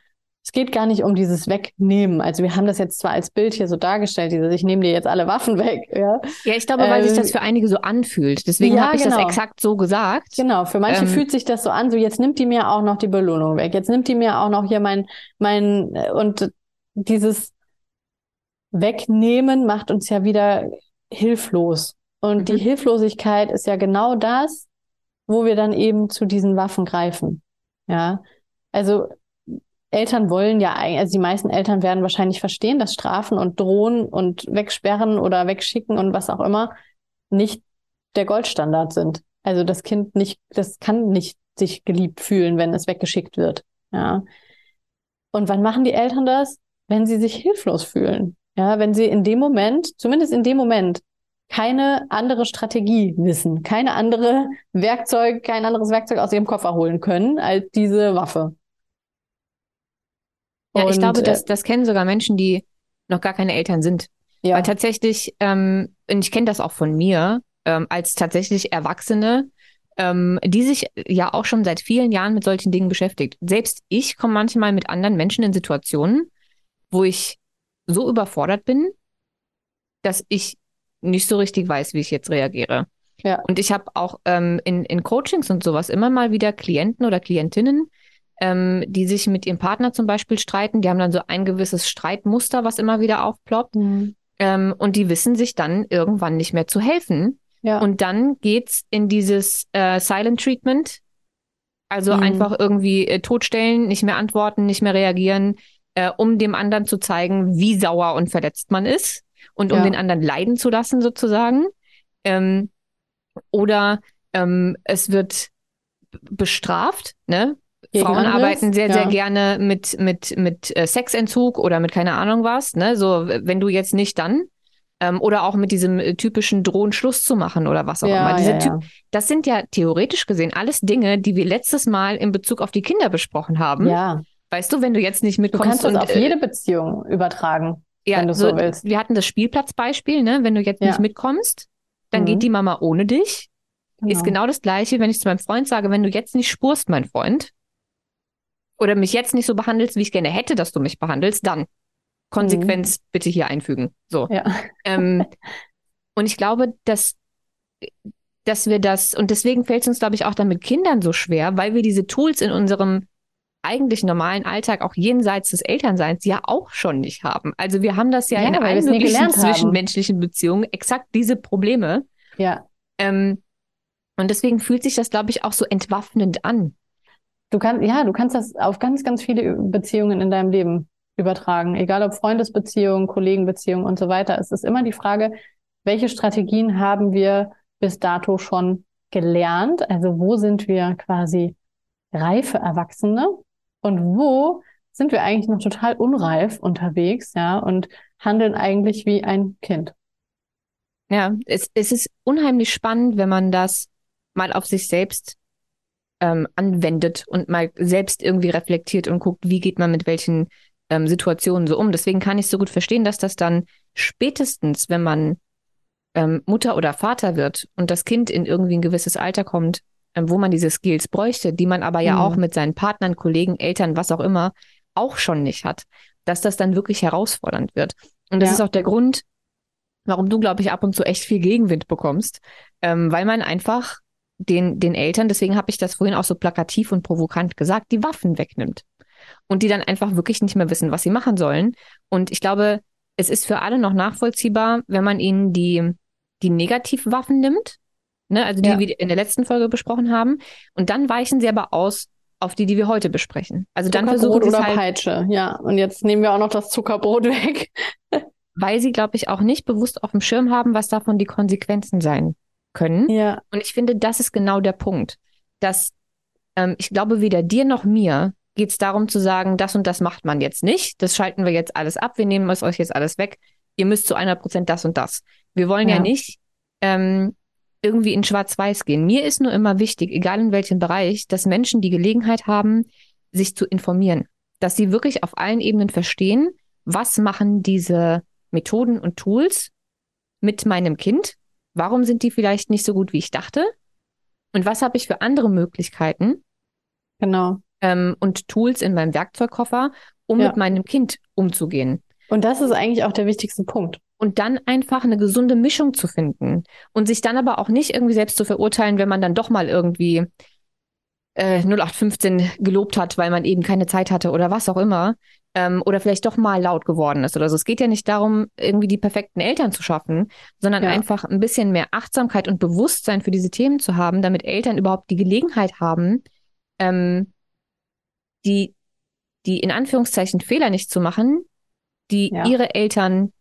es geht gar nicht um dieses Wegnehmen. Also wir haben das jetzt zwar als Bild hier so dargestellt, dieses ich nehme dir jetzt alle Waffen weg. Ja, ja ich glaube, weil ähm, sich das für einige so anfühlt. Deswegen ja, habe ich genau. das exakt so gesagt. Genau, für manche ähm, fühlt sich das so an, so jetzt nimmt die mir auch noch die Belohnung weg. Jetzt nimmt die mir auch noch hier mein, mein, und dieses Wegnehmen macht uns ja wieder hilflos. Und mhm. die Hilflosigkeit ist ja genau das, wo wir dann eben zu diesen Waffen greifen. Ja, also Eltern wollen ja eigentlich, also die meisten Eltern werden wahrscheinlich verstehen, dass Strafen und Drohen und Wegsperren oder Wegschicken und was auch immer nicht der Goldstandard sind. Also das Kind nicht, das kann nicht sich geliebt fühlen, wenn es weggeschickt wird. Ja. Und wann machen die Eltern das? Wenn sie sich hilflos fühlen. Ja, wenn sie in dem Moment, zumindest in dem Moment, keine andere Strategie wissen, keine andere Werkzeug, kein anderes Werkzeug aus ihrem Koffer holen können als diese Waffe. Ja, und, ich glaube, das, äh, das kennen sogar Menschen, die noch gar keine Eltern sind. Ja. Weil tatsächlich, ähm, und ich kenne das auch von mir, ähm, als tatsächlich Erwachsene, ähm, die sich ja auch schon seit vielen Jahren mit solchen Dingen beschäftigt. Selbst ich komme manchmal mit anderen Menschen in Situationen, wo ich so überfordert bin, dass ich nicht so richtig weiß, wie ich jetzt reagiere. Ja. Und ich habe auch ähm, in, in Coachings und sowas immer mal wieder Klienten oder Klientinnen, ähm, die sich mit ihrem Partner zum Beispiel streiten. Die haben dann so ein gewisses Streitmuster, was immer wieder aufploppt. Mhm. Ähm, und die wissen sich dann irgendwann nicht mehr zu helfen. Ja. Und dann geht's in dieses äh, Silent Treatment. Also mhm. einfach irgendwie äh, totstellen, nicht mehr antworten, nicht mehr reagieren, äh, um dem anderen zu zeigen, wie sauer und verletzt man ist und um ja. den anderen leiden zu lassen sozusagen. Ähm, oder ähm, es wird bestraft, ne? Frauen anderes, arbeiten sehr, ja. sehr gerne mit, mit, mit äh, Sexentzug oder mit keine Ahnung was. Ne? So, wenn du jetzt nicht dann. Ähm, oder auch mit diesem äh, typischen Drohen Schluss zu machen oder was auch ja, immer. Diese ja, typ, das sind ja theoretisch gesehen alles Dinge, die wir letztes Mal in Bezug auf die Kinder besprochen haben. Ja. Weißt du, wenn du jetzt nicht mitkommst. Du kannst das und, auf äh, jede Beziehung übertragen, ja, wenn du so, so willst. Wir hatten das Spielplatzbeispiel, ne? Wenn du jetzt nicht mitkommst, dann mhm. geht die Mama ohne dich. Genau. Ist genau das Gleiche, wenn ich zu meinem Freund sage, wenn du jetzt nicht spurst, mein Freund, oder mich jetzt nicht so behandelst, wie ich gerne hätte, dass du mich behandelst, dann Konsequenz mhm. bitte hier einfügen. So. Ja. Ähm, und ich glaube, dass, dass wir das, und deswegen fällt es uns, glaube ich, auch dann mit Kindern so schwer, weil wir diese Tools in unserem eigentlich normalen Alltag auch jenseits des Elternseins ja auch schon nicht haben. Also wir haben das ja, ja in allen möglichen zwischenmenschlichen Beziehungen exakt diese Probleme. Ja. Ähm, und deswegen fühlt sich das, glaube ich, auch so entwaffnend an. Du kannst, ja, du kannst das auf ganz, ganz viele Beziehungen in deinem Leben übertragen. Egal ob Freundesbeziehungen, Kollegenbeziehungen und so weiter. Es ist immer die Frage, welche Strategien haben wir bis dato schon gelernt? Also wo sind wir quasi reife Erwachsene und wo sind wir eigentlich noch total unreif unterwegs, ja, und handeln eigentlich wie ein Kind. Ja, es, es ist unheimlich spannend, wenn man das mal auf sich selbst ähm, anwendet und mal selbst irgendwie reflektiert und guckt, wie geht man mit welchen ähm, Situationen so um. Deswegen kann ich so gut verstehen, dass das dann spätestens, wenn man ähm, Mutter oder Vater wird und das Kind in irgendwie ein gewisses Alter kommt, ähm, wo man diese Skills bräuchte, die man aber ja mhm. auch mit seinen Partnern, Kollegen, Eltern, was auch immer, auch schon nicht hat, dass das dann wirklich herausfordernd wird. Und das ja. ist auch der Grund, warum du, glaube ich, ab und zu echt viel Gegenwind bekommst, ähm, weil man einfach den, den Eltern, deswegen habe ich das vorhin auch so plakativ und provokant gesagt, die Waffen wegnimmt. Und die dann einfach wirklich nicht mehr wissen, was sie machen sollen. Und ich glaube, es ist für alle noch nachvollziehbar, wenn man ihnen die, die Negativwaffen nimmt, ne, also die ja. wir in der letzten Folge besprochen haben. Und dann weichen sie aber aus auf die, die wir heute besprechen. Also dann versuchen oder halt, Peitsche, ja. Und jetzt nehmen wir auch noch das Zuckerbrot weg. weil sie, glaube ich, auch nicht bewusst auf dem Schirm haben, was davon die Konsequenzen sein können. Ja. Und ich finde, das ist genau der Punkt, dass ähm, ich glaube, weder dir noch mir geht es darum zu sagen, das und das macht man jetzt nicht. Das schalten wir jetzt alles ab. Wir nehmen es euch jetzt alles weg. Ihr müsst zu einer Prozent das und das. Wir wollen ja, ja nicht ähm, irgendwie in Schwarz-Weiß gehen. Mir ist nur immer wichtig, egal in welchem Bereich, dass Menschen die Gelegenheit haben, sich zu informieren. Dass sie wirklich auf allen Ebenen verstehen, was machen diese Methoden und Tools mit meinem Kind? Warum sind die vielleicht nicht so gut, wie ich dachte? Und was habe ich für andere Möglichkeiten? Genau. Ähm, und Tools in meinem Werkzeugkoffer, um ja. mit meinem Kind umzugehen. Und das ist eigentlich auch der wichtigste Punkt. Und dann einfach eine gesunde Mischung zu finden. Und sich dann aber auch nicht irgendwie selbst zu verurteilen, wenn man dann doch mal irgendwie äh, 0815 gelobt hat, weil man eben keine Zeit hatte oder was auch immer, ähm, oder vielleicht doch mal laut geworden ist oder so. Es geht ja nicht darum, irgendwie die perfekten Eltern zu schaffen, sondern ja. einfach ein bisschen mehr Achtsamkeit und Bewusstsein für diese Themen zu haben, damit Eltern überhaupt die Gelegenheit haben, ähm, die, die in Anführungszeichen Fehler nicht zu machen, die ja. ihre Eltern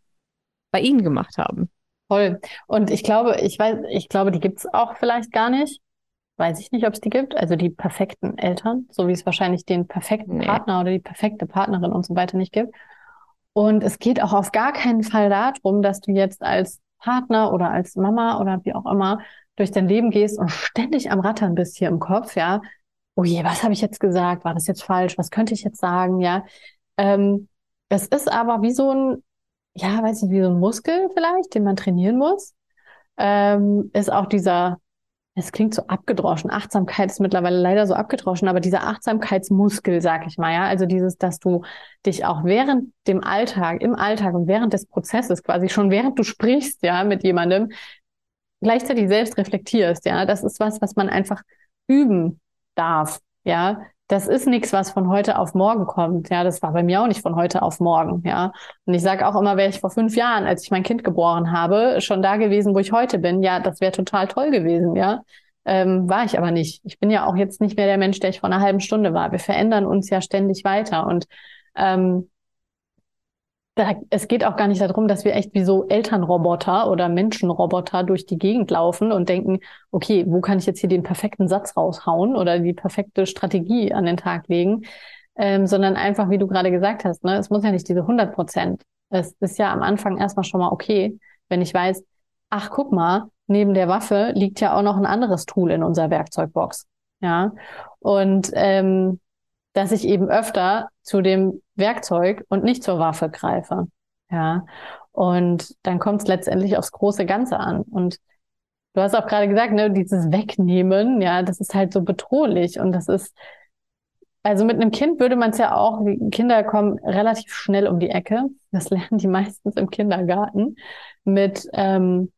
bei ihnen gemacht haben. Toll. Und ich glaube, ich weiß, ich glaube, die gibt's auch vielleicht gar nicht weiß ich nicht, ob es die gibt. Also die perfekten Eltern, so wie es wahrscheinlich den perfekten nee. Partner oder die perfekte Partnerin und so weiter nicht gibt. Und es geht auch auf gar keinen Fall darum, dass du jetzt als Partner oder als Mama oder wie auch immer durch dein Leben gehst und ständig am Rattern bist hier im Kopf, ja. Oh je, was habe ich jetzt gesagt? War das jetzt falsch? Was könnte ich jetzt sagen? Ja. Ähm, es ist aber wie so ein, ja, weiß ich, wie so ein Muskel vielleicht, den man trainieren muss. Ähm, ist auch dieser es klingt so abgedroschen. Achtsamkeit ist mittlerweile leider so abgedroschen, aber dieser Achtsamkeitsmuskel, sag ich mal, ja, also dieses, dass du dich auch während dem Alltag, im Alltag und während des Prozesses, quasi schon während du sprichst, ja, mit jemandem, gleichzeitig selbst reflektierst, ja, das ist was, was man einfach üben darf, ja, das ist nichts, was von heute auf morgen kommt. Ja, das war bei mir auch nicht von heute auf morgen. Ja, und ich sage auch immer, wäre ich vor fünf Jahren, als ich mein Kind geboren habe, schon da gewesen, wo ich heute bin, ja, das wäre total toll gewesen. Ja, ähm, war ich aber nicht. Ich bin ja auch jetzt nicht mehr der Mensch, der ich vor einer halben Stunde war. Wir verändern uns ja ständig weiter und ähm, da, es geht auch gar nicht darum, dass wir echt wie so Elternroboter oder Menschenroboter durch die Gegend laufen und denken, okay, wo kann ich jetzt hier den perfekten Satz raushauen oder die perfekte Strategie an den Tag legen, ähm, sondern einfach, wie du gerade gesagt hast, ne, es muss ja nicht diese 100 Prozent. Es ist ja am Anfang erstmal schon mal okay, wenn ich weiß, ach, guck mal, neben der Waffe liegt ja auch noch ein anderes Tool in unserer Werkzeugbox. Ja, und ähm, dass ich eben öfter zu dem Werkzeug und nicht zur Waffe greife. Ja. Und dann kommt es letztendlich aufs große Ganze an. Und du hast auch gerade gesagt, ne, dieses Wegnehmen, ja, das ist halt so bedrohlich und das ist, also mit einem Kind würde man es ja auch, Kinder kommen relativ schnell um die Ecke. Das lernen die meistens im Kindergarten mit, ähm,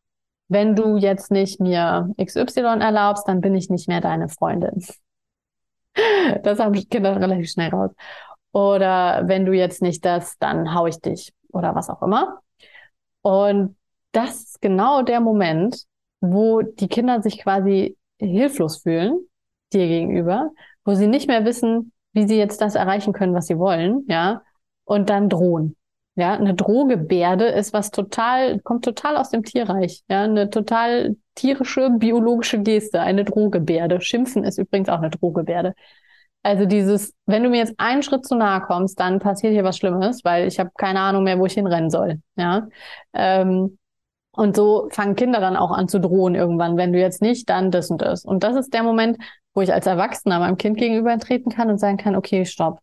wenn du jetzt nicht mir XY erlaubst, dann bin ich nicht mehr deine Freundin. Das haben Kinder relativ schnell raus. Oder wenn du jetzt nicht das, dann hau ich dich oder was auch immer. Und das ist genau der Moment, wo die Kinder sich quasi hilflos fühlen dir gegenüber, wo sie nicht mehr wissen, wie sie jetzt das erreichen können, was sie wollen, ja, und dann drohen. Ja, eine Drohgebärde ist was total, kommt total aus dem Tierreich. Ja, eine total tierische, biologische Geste, eine Drohgebärde. Schimpfen ist übrigens auch eine Drohgebärde. Also dieses, wenn du mir jetzt einen Schritt zu nahe kommst, dann passiert hier was Schlimmes, weil ich habe keine Ahnung mehr, wo ich hinrennen soll. Ja. Ähm, und so fangen Kinder dann auch an zu drohen irgendwann. Wenn du jetzt nicht, dann das und das. Und das ist der Moment, wo ich als Erwachsener meinem Kind gegenüber treten kann und sagen kann, okay, stopp.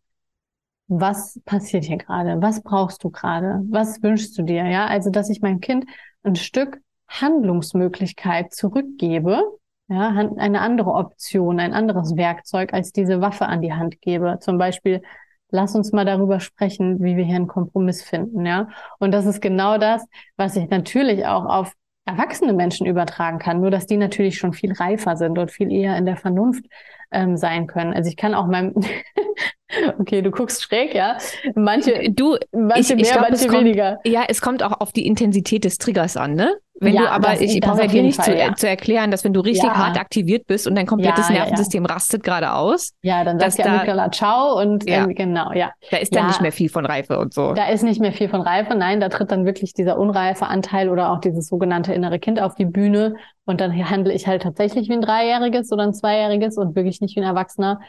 Was passiert hier gerade? Was brauchst du gerade? Was wünschst du dir? Ja, also, dass ich meinem Kind ein Stück Handlungsmöglichkeit zurückgebe, ja, eine andere Option, ein anderes Werkzeug als diese Waffe an die Hand gebe. Zum Beispiel, lass uns mal darüber sprechen, wie wir hier einen Kompromiss finden, ja. Und das ist genau das, was ich natürlich auch auf erwachsene Menschen übertragen kann, nur dass die natürlich schon viel reifer sind und viel eher in der Vernunft ähm, sein können. Also ich kann auch meinem Okay, du guckst schräg, ja. Manche, du, manche ich, mehr, ich glaub, manche weniger. Kommt, ja, es kommt auch auf die Intensität des Triggers an, ne? Wenn ja, du aber, das, ich brauche dir nicht Fall, zu, ja. zu, erklären, dass wenn du richtig ja. hart aktiviert bist und dein komplettes Nervensystem rastet gerade aus. Ja, dann sagt die Amygdala Ciao und äh, genau, ja. Da ist dann nicht mehr viel von Reife und so. Da ist nicht mehr viel von Reife, nein, da tritt dann wirklich dieser unreife Anteil oder auch dieses sogenannte innere Kind auf die Bühne und dann handle ich halt tatsächlich wie ein Dreijähriges oder ein Zweijähriges und wirklich nicht wie ein Erwachsener.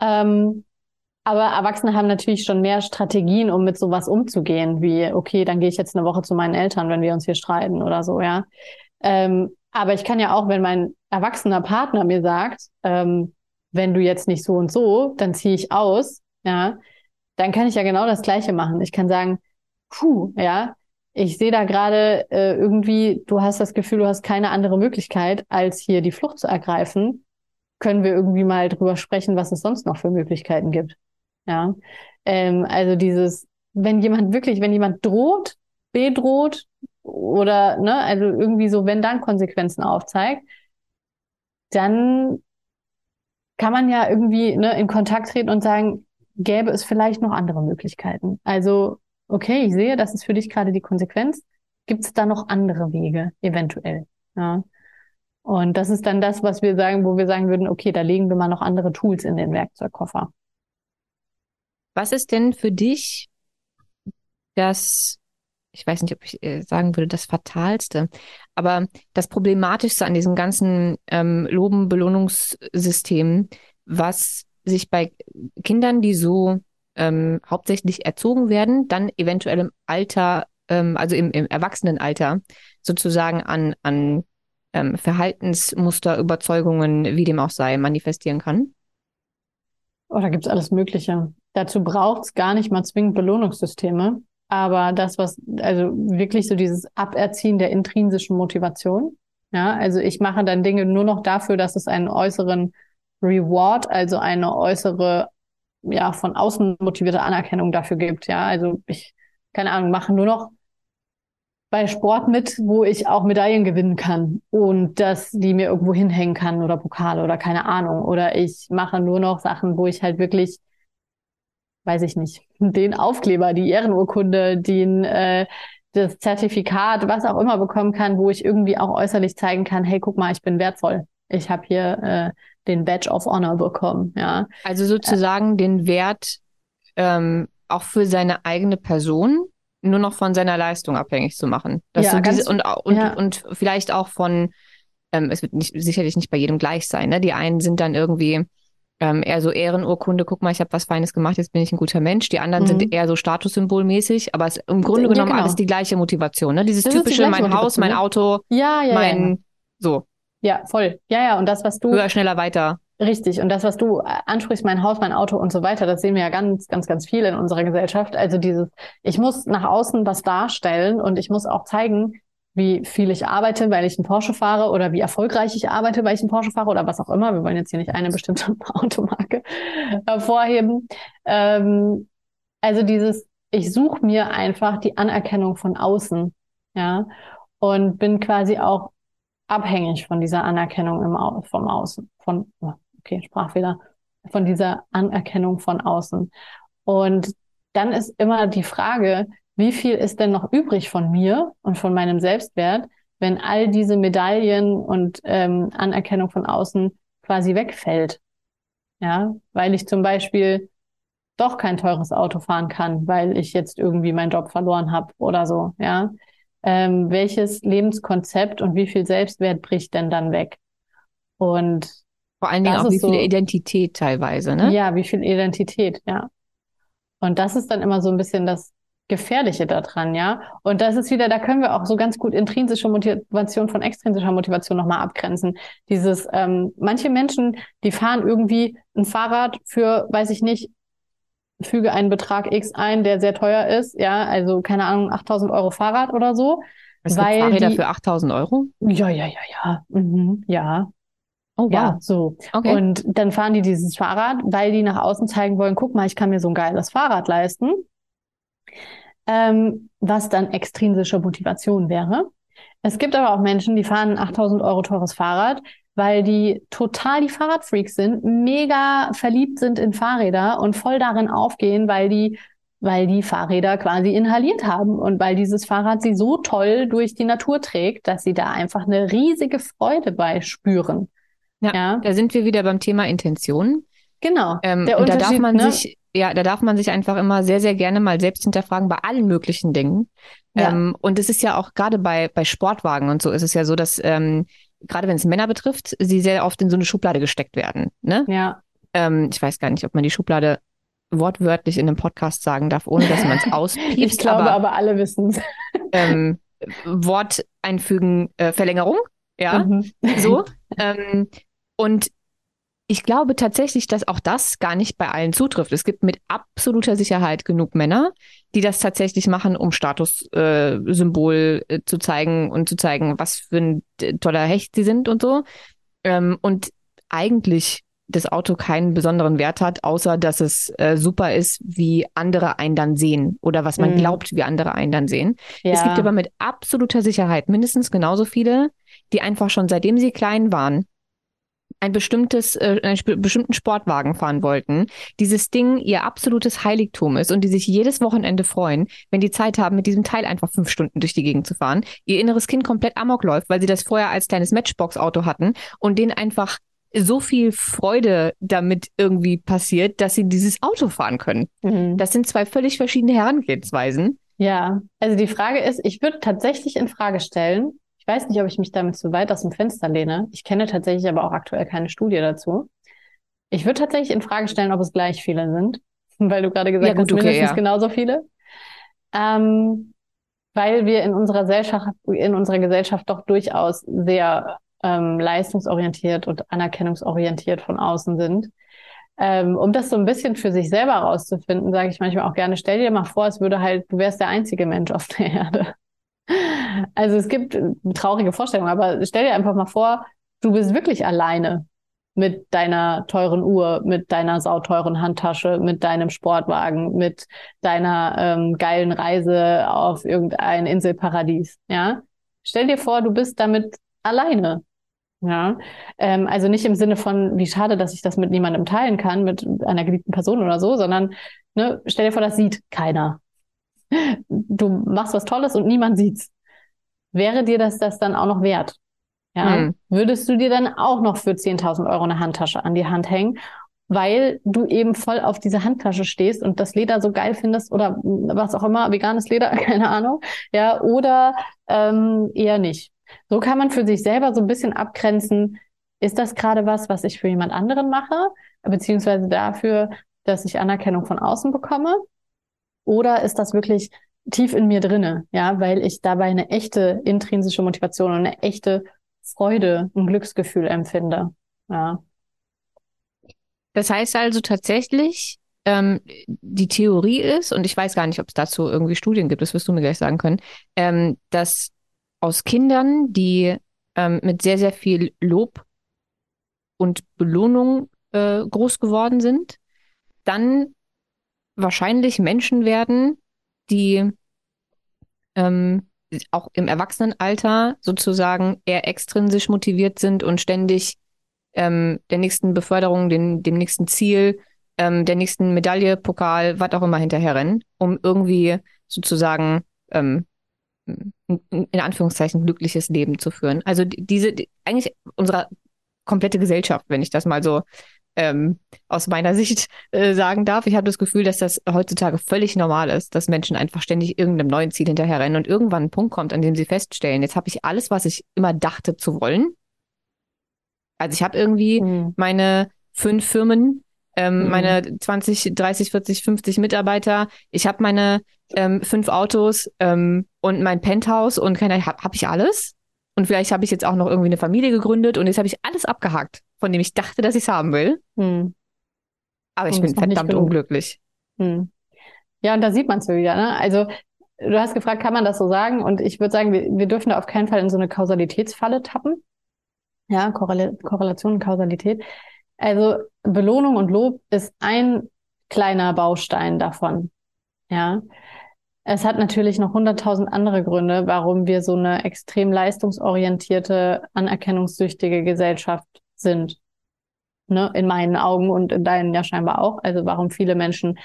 Ähm, aber Erwachsene haben natürlich schon mehr Strategien, um mit sowas umzugehen, wie, okay, dann gehe ich jetzt eine Woche zu meinen Eltern, wenn wir uns hier streiten oder so, ja. Ähm, aber ich kann ja auch, wenn mein erwachsener Partner mir sagt, ähm, wenn du jetzt nicht so und so, dann ziehe ich aus, ja, dann kann ich ja genau das Gleiche machen. Ich kann sagen, puh, ja, ich sehe da gerade äh, irgendwie, du hast das Gefühl, du hast keine andere Möglichkeit, als hier die Flucht zu ergreifen. Können wir irgendwie mal drüber sprechen, was es sonst noch für Möglichkeiten gibt? Ja, ähm, also dieses, wenn jemand wirklich, wenn jemand droht, bedroht oder ne, also irgendwie so, wenn dann Konsequenzen aufzeigt, dann kann man ja irgendwie ne, in Kontakt treten und sagen, gäbe es vielleicht noch andere Möglichkeiten. Also, okay, ich sehe, das ist für dich gerade die Konsequenz. Gibt es da noch andere Wege, eventuell? Ja. Und das ist dann das, was wir sagen, wo wir sagen würden, okay, da legen wir mal noch andere Tools in den Werkzeugkoffer. Was ist denn für dich das, ich weiß nicht, ob ich äh, sagen würde, das Fatalste, aber das Problematischste an diesem ganzen ähm, Loben-Belohnungssystem, was sich bei Kindern, die so ähm, hauptsächlich erzogen werden, dann eventuell im Alter, ähm, also im, im Erwachsenenalter, sozusagen an, an ähm, Verhaltensmuster, Überzeugungen, wie dem auch sei, manifestieren kann? Oh, da gibt's alles Mögliche. Dazu braucht's gar nicht mal zwingend Belohnungssysteme. Aber das, was, also wirklich so dieses Aberziehen der intrinsischen Motivation. Ja, also ich mache dann Dinge nur noch dafür, dass es einen äußeren Reward, also eine äußere, ja, von außen motivierte Anerkennung dafür gibt. Ja, also ich, keine Ahnung, mache nur noch bei Sport mit, wo ich auch Medaillen gewinnen kann und dass die mir irgendwo hinhängen kann oder Pokale oder keine Ahnung. Oder ich mache nur noch Sachen, wo ich halt wirklich weiß ich nicht, den Aufkleber, die Ehrenurkunde, den, äh, das Zertifikat, was auch immer bekommen kann, wo ich irgendwie auch äußerlich zeigen kann, hey, guck mal, ich bin wertvoll. Ich habe hier äh, den Badge of Honor bekommen. Ja. Also sozusagen äh, den Wert ähm, auch für seine eigene Person nur noch von seiner Leistung abhängig zu machen. Dass ja, diese, und, und, ja. und vielleicht auch von, ähm, es wird nicht, sicherlich nicht bei jedem gleich sein. Ne? Die einen sind dann irgendwie ähm, eher so Ehrenurkunde, guck mal, ich habe was Feines gemacht, jetzt bin ich ein guter Mensch. Die anderen mhm. sind eher so statussymbolmäßig, aber es ist im Grunde ja, genommen genau. alles die gleiche Motivation. Ne? Dieses das typische, mein Haus, mein Auto, ja, ja, mein ja. so. Ja, voll. Ja, ja, und das, was du. Höher, schneller, weiter. Richtig. Und das, was du äh, ansprichst, mein Haus, mein Auto und so weiter, das sehen wir ja ganz, ganz, ganz viel in unserer Gesellschaft. Also dieses, ich muss nach außen was darstellen und ich muss auch zeigen, wie viel ich arbeite, weil ich einen Porsche fahre oder wie erfolgreich ich arbeite, weil ich einen Porsche fahre oder was auch immer. Wir wollen jetzt hier nicht eine bestimmte Automarke hervorheben. Ähm, also dieses, ich suche mir einfach die Anerkennung von außen, ja, und bin quasi auch abhängig von dieser Anerkennung im Au vom Außen, von, oh, okay, Sprachfehler, von dieser Anerkennung von außen. Und dann ist immer die Frage, wie viel ist denn noch übrig von mir und von meinem Selbstwert, wenn all diese Medaillen und ähm, Anerkennung von außen quasi wegfällt? Ja, weil ich zum Beispiel doch kein teures Auto fahren kann, weil ich jetzt irgendwie meinen Job verloren habe oder so. Ja, ähm, welches Lebenskonzept und wie viel Selbstwert bricht denn dann weg? Und vor allen Dingen auch wie viel so, Identität teilweise, ne? Ja, wie viel Identität, ja. Und das ist dann immer so ein bisschen das Gefährliche daran, ja. Und das ist wieder, da können wir auch so ganz gut intrinsische Motivation von extrinsischer Motivation nochmal abgrenzen. Dieses, ähm, manche Menschen, die fahren irgendwie ein Fahrrad für, weiß ich nicht, füge einen Betrag X ein, der sehr teuer ist, ja, also keine Ahnung, 8000 Euro Fahrrad oder so. Es weil gibt Fahrräder die, für 8000 Euro? Ja, ja, ja, ja. Mhm, ja. Oh, wow. Ja, so. Okay. Und dann fahren die dieses Fahrrad, weil die nach außen zeigen wollen, guck mal, ich kann mir so ein geiles Fahrrad leisten ähm, was dann extrinsische Motivation wäre. Es gibt aber auch Menschen, die fahren ein 8000 Euro teures Fahrrad, weil die total die Fahrradfreaks sind, mega verliebt sind in Fahrräder und voll darin aufgehen, weil die weil die Fahrräder quasi inhaliert haben und weil dieses Fahrrad sie so toll durch die Natur trägt, dass sie da einfach eine riesige Freude bei spüren. Ja, ja. da sind wir wieder beim Thema Intention. Genau. Ähm, da darf man ne? sich ja, da darf man sich einfach immer sehr, sehr gerne mal selbst hinterfragen bei allen möglichen Dingen. Ja. Ähm, und es ist ja auch gerade bei, bei Sportwagen und so ist es ja so, dass ähm, gerade wenn es Männer betrifft, sie sehr oft in so eine Schublade gesteckt werden. Ne? Ja. Ähm, ich weiß gar nicht, ob man die Schublade wortwörtlich in einem Podcast sagen darf, ohne dass man es auspiepst. ich glaube aber, aber alle wissen es. ähm, Wort einfügen, äh, Verlängerung, ja, mhm. so. Ähm, und ich glaube tatsächlich, dass auch das gar nicht bei allen zutrifft. Es gibt mit absoluter Sicherheit genug Männer, die das tatsächlich machen, um Statussymbol äh, äh, zu zeigen und zu zeigen, was für ein toller Hecht sie sind und so. Ähm, und eigentlich das Auto keinen besonderen Wert hat, außer dass es äh, super ist, wie andere einen dann sehen oder was man mhm. glaubt, wie andere einen dann sehen. Ja. Es gibt aber mit absoluter Sicherheit mindestens genauso viele, die einfach schon seitdem sie klein waren ein bestimmtes, äh, einen bestimmten Sportwagen fahren wollten, dieses Ding ihr absolutes Heiligtum ist und die sich jedes Wochenende freuen, wenn die Zeit haben, mit diesem Teil einfach fünf Stunden durch die Gegend zu fahren, ihr inneres Kind komplett amok läuft, weil sie das vorher als kleines Matchbox-Auto hatten und denen einfach so viel Freude damit irgendwie passiert, dass sie dieses Auto fahren können. Mhm. Das sind zwei völlig verschiedene Herangehensweisen. Ja, also die Frage ist, ich würde tatsächlich in Frage stellen, ich weiß nicht, ob ich mich damit zu weit aus dem Fenster lehne. Ich kenne tatsächlich aber auch aktuell keine Studie dazu. Ich würde tatsächlich in Frage stellen, ob es gleich viele sind, weil du gerade gesagt ja, gut, hast, okay, mindestens ja. genauso viele. Ähm, weil wir in unserer Gesellschaft, in unserer Gesellschaft doch durchaus sehr ähm, leistungsorientiert und anerkennungsorientiert von außen sind. Ähm, um das so ein bisschen für sich selber rauszufinden, sage ich manchmal auch gerne, stell dir mal vor, es würde halt, du wärst der einzige Mensch auf der Erde. Also es gibt traurige Vorstellungen, aber stell dir einfach mal vor, du bist wirklich alleine mit deiner teuren Uhr, mit deiner sauteuren Handtasche, mit deinem Sportwagen, mit deiner ähm, geilen Reise auf irgendein Inselparadies. Ja, stell dir vor, du bist damit alleine. Ja, ähm, also nicht im Sinne von, wie schade, dass ich das mit niemandem teilen kann, mit einer geliebten Person oder so, sondern ne, stell dir vor, das sieht keiner du machst was Tolles und niemand sieht's. Wäre dir das das dann auch noch wert? Ja, mhm. würdest du dir dann auch noch für 10.000 Euro eine Handtasche an die Hand hängen, weil du eben voll auf diese Handtasche stehst und das Leder so geil findest oder was auch immer, veganes Leder, keine Ahnung, ja, oder ähm, eher nicht. So kann man für sich selber so ein bisschen abgrenzen, ist das gerade was, was ich für jemand anderen mache, beziehungsweise dafür, dass ich Anerkennung von außen bekomme? Oder ist das wirklich tief in mir drinne, ja, weil ich dabei eine echte intrinsische Motivation und eine echte Freude, ein Glücksgefühl empfinde, ja. Das heißt also tatsächlich, ähm, die Theorie ist, und ich weiß gar nicht, ob es dazu irgendwie Studien gibt, das wirst du mir gleich sagen können, ähm, dass aus Kindern, die ähm, mit sehr, sehr viel Lob und Belohnung äh, groß geworden sind, dann wahrscheinlich Menschen werden, die ähm, auch im Erwachsenenalter sozusagen eher extrinsisch motiviert sind und ständig ähm, der nächsten Beförderung, den, dem nächsten Ziel, ähm, der nächsten Medaille, Pokal, was auch immer hinterherrennen, um irgendwie sozusagen ähm, in Anführungszeichen glückliches Leben zu führen. Also diese, die, eigentlich unsere komplette Gesellschaft, wenn ich das mal so ähm, aus meiner Sicht äh, sagen darf. Ich habe das Gefühl, dass das heutzutage völlig normal ist, dass Menschen einfach ständig irgendeinem neuen Ziel hinterherrennen und irgendwann ein Punkt kommt, an dem sie feststellen, jetzt habe ich alles, was ich immer dachte zu wollen. Also ich habe irgendwie mhm. meine fünf Firmen, ähm, mhm. meine 20, 30, 40, 50 Mitarbeiter. Ich habe meine ähm, fünf Autos ähm, und mein Penthouse und keine, habe hab ich alles. Und vielleicht habe ich jetzt auch noch irgendwie eine Familie gegründet und jetzt habe ich alles abgehakt von dem ich dachte, dass ich es haben will. Hm. Aber ich bin verdammt unglücklich. Hm. Ja, und da sieht man es wieder. Ne? Also du hast gefragt, kann man das so sagen? Und ich würde sagen, wir, wir dürfen da auf keinen Fall in so eine Kausalitätsfalle tappen. Ja, Korrel Korrelation und Kausalität. Also Belohnung und Lob ist ein kleiner Baustein davon. Ja. Es hat natürlich noch hunderttausend andere Gründe, warum wir so eine extrem leistungsorientierte, anerkennungssüchtige Gesellschaft sind. Ne? In meinen Augen und in deinen ja scheinbar auch. Also warum viele Menschen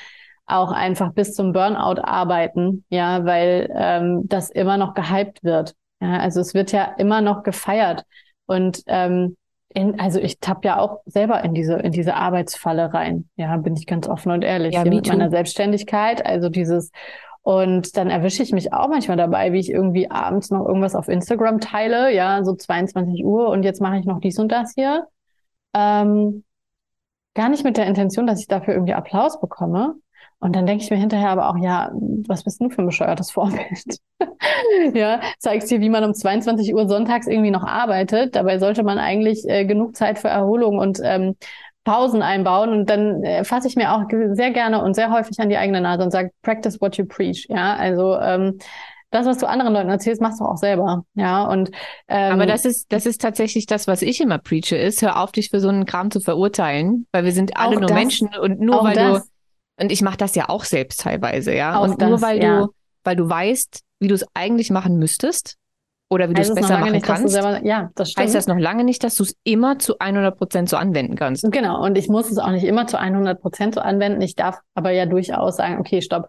auch einfach bis zum Burnout arbeiten, ja, weil ähm, das immer noch gehypt wird. Ja, also es wird ja immer noch gefeiert. Und ähm, in, also ich tapp ja auch selber in diese, in diese Arbeitsfalle rein. Ja, bin ich ganz offen und ehrlich. Ja, mit meiner Selbstständigkeit, also dieses, und dann erwische ich mich auch manchmal dabei, wie ich irgendwie abends noch irgendwas auf Instagram teile, ja, so 22 Uhr und jetzt mache ich noch dies und das hier. Ähm, gar nicht mit der Intention, dass ich dafür irgendwie Applaus bekomme. Und dann denke ich mir hinterher aber auch, ja, was bist du für ein bescheuertes Vorbild? ja, zeigst dir, wie man um 22 Uhr sonntags irgendwie noch arbeitet. Dabei sollte man eigentlich äh, genug Zeit für Erholung und ähm, Pausen einbauen. Und dann äh, fasse ich mir auch sehr gerne und sehr häufig an die eigene Nase und sage, practice what you preach. Ja, also ähm, das, was du anderen Leuten erzählst, machst du auch selber. Ja, und ähm, aber das ist das ist tatsächlich das, was ich immer preache, ist, hör auf, dich für so einen Kram zu verurteilen, weil wir sind alle nur das, Menschen und nur weil das, du und ich mache das ja auch selbst teilweise, ja, und das, nur weil ja. du weil du weißt, wie du es eigentlich machen müsstest oder wie du es besser machen nicht, kannst, selber, ja, das stimmt. heißt das noch lange nicht, dass du es immer zu 100 Prozent so anwenden kannst. Genau, und ich muss es auch nicht immer zu 100 Prozent so anwenden. Ich darf aber ja durchaus sagen, okay, stopp,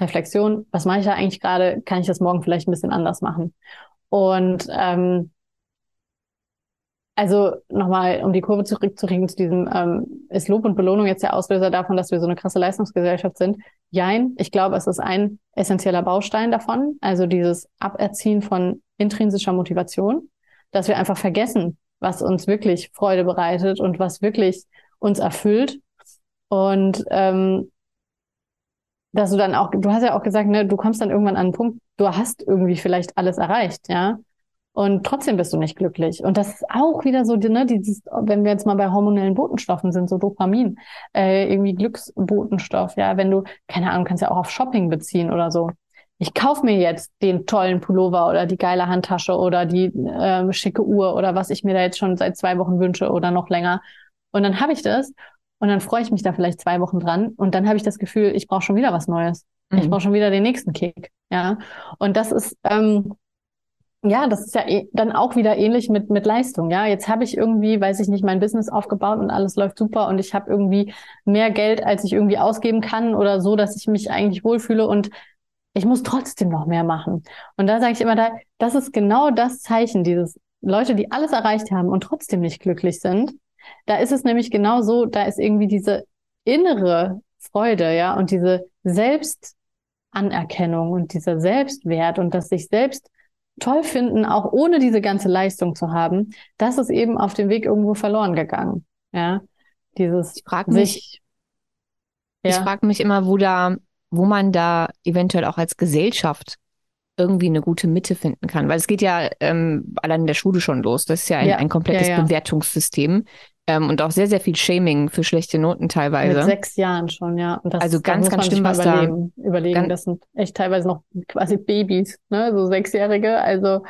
Reflexion, was mache ich da eigentlich gerade? Kann ich das morgen vielleicht ein bisschen anders machen? Und ähm, also nochmal, um die Kurve zurückzukriegen zu diesem, ähm, ist Lob und Belohnung jetzt der Auslöser davon, dass wir so eine krasse Leistungsgesellschaft sind? Jein, ich glaube, es ist ein essentieller Baustein davon, also dieses Aberziehen von intrinsischer Motivation, dass wir einfach vergessen, was uns wirklich Freude bereitet und was wirklich uns erfüllt. Und ähm, dass du dann auch, du hast ja auch gesagt, ne, du kommst dann irgendwann an einen Punkt, du hast irgendwie vielleicht alles erreicht, ja. Und trotzdem bist du nicht glücklich. Und das ist auch wieder so, ne, dieses, wenn wir jetzt mal bei hormonellen Botenstoffen sind, so Dopamin, äh, irgendwie Glücksbotenstoff, ja, wenn du, keine Ahnung, kannst ja auch auf Shopping beziehen oder so. Ich kauf mir jetzt den tollen Pullover oder die geile Handtasche oder die äh, schicke Uhr oder was ich mir da jetzt schon seit zwei Wochen wünsche oder noch länger. Und dann habe ich das und dann freue ich mich da vielleicht zwei Wochen dran und dann habe ich das Gefühl, ich brauche schon wieder was Neues. Mhm. Ich brauche schon wieder den nächsten Kick. Ja. Und das ist, ähm, ja, das ist ja eh, dann auch wieder ähnlich mit, mit Leistung. Ja, jetzt habe ich irgendwie, weiß ich nicht, mein Business aufgebaut und alles läuft super und ich habe irgendwie mehr Geld, als ich irgendwie ausgeben kann oder so, dass ich mich eigentlich wohlfühle und ich muss trotzdem noch mehr machen. Und da sage ich immer, da, das ist genau das Zeichen, dieses Leute, die alles erreicht haben und trotzdem nicht glücklich sind, da ist es nämlich genau so, da ist irgendwie diese innere Freude, ja, und diese Selbstanerkennung und dieser Selbstwert und das sich selbst toll finden, auch ohne diese ganze Leistung zu haben, das ist eben auf dem Weg irgendwo verloren gegangen. Ja, dieses ich frage mich, ja. ich frage mich immer, wo da, wo man da eventuell auch als Gesellschaft irgendwie eine gute Mitte finden kann. Weil es geht ja ähm, allein in der Schule schon los. Das ist ja ein, ja. ein komplettes ja. Bewertungssystem. Ähm, und auch sehr, sehr viel Shaming für schlechte Noten teilweise. Mit sechs Jahren schon, ja. Das, also ganz, ganz schlimm, was überlegen. da... Überlegen, das sind echt teilweise noch quasi Babys, ne, so Sechsjährige. Also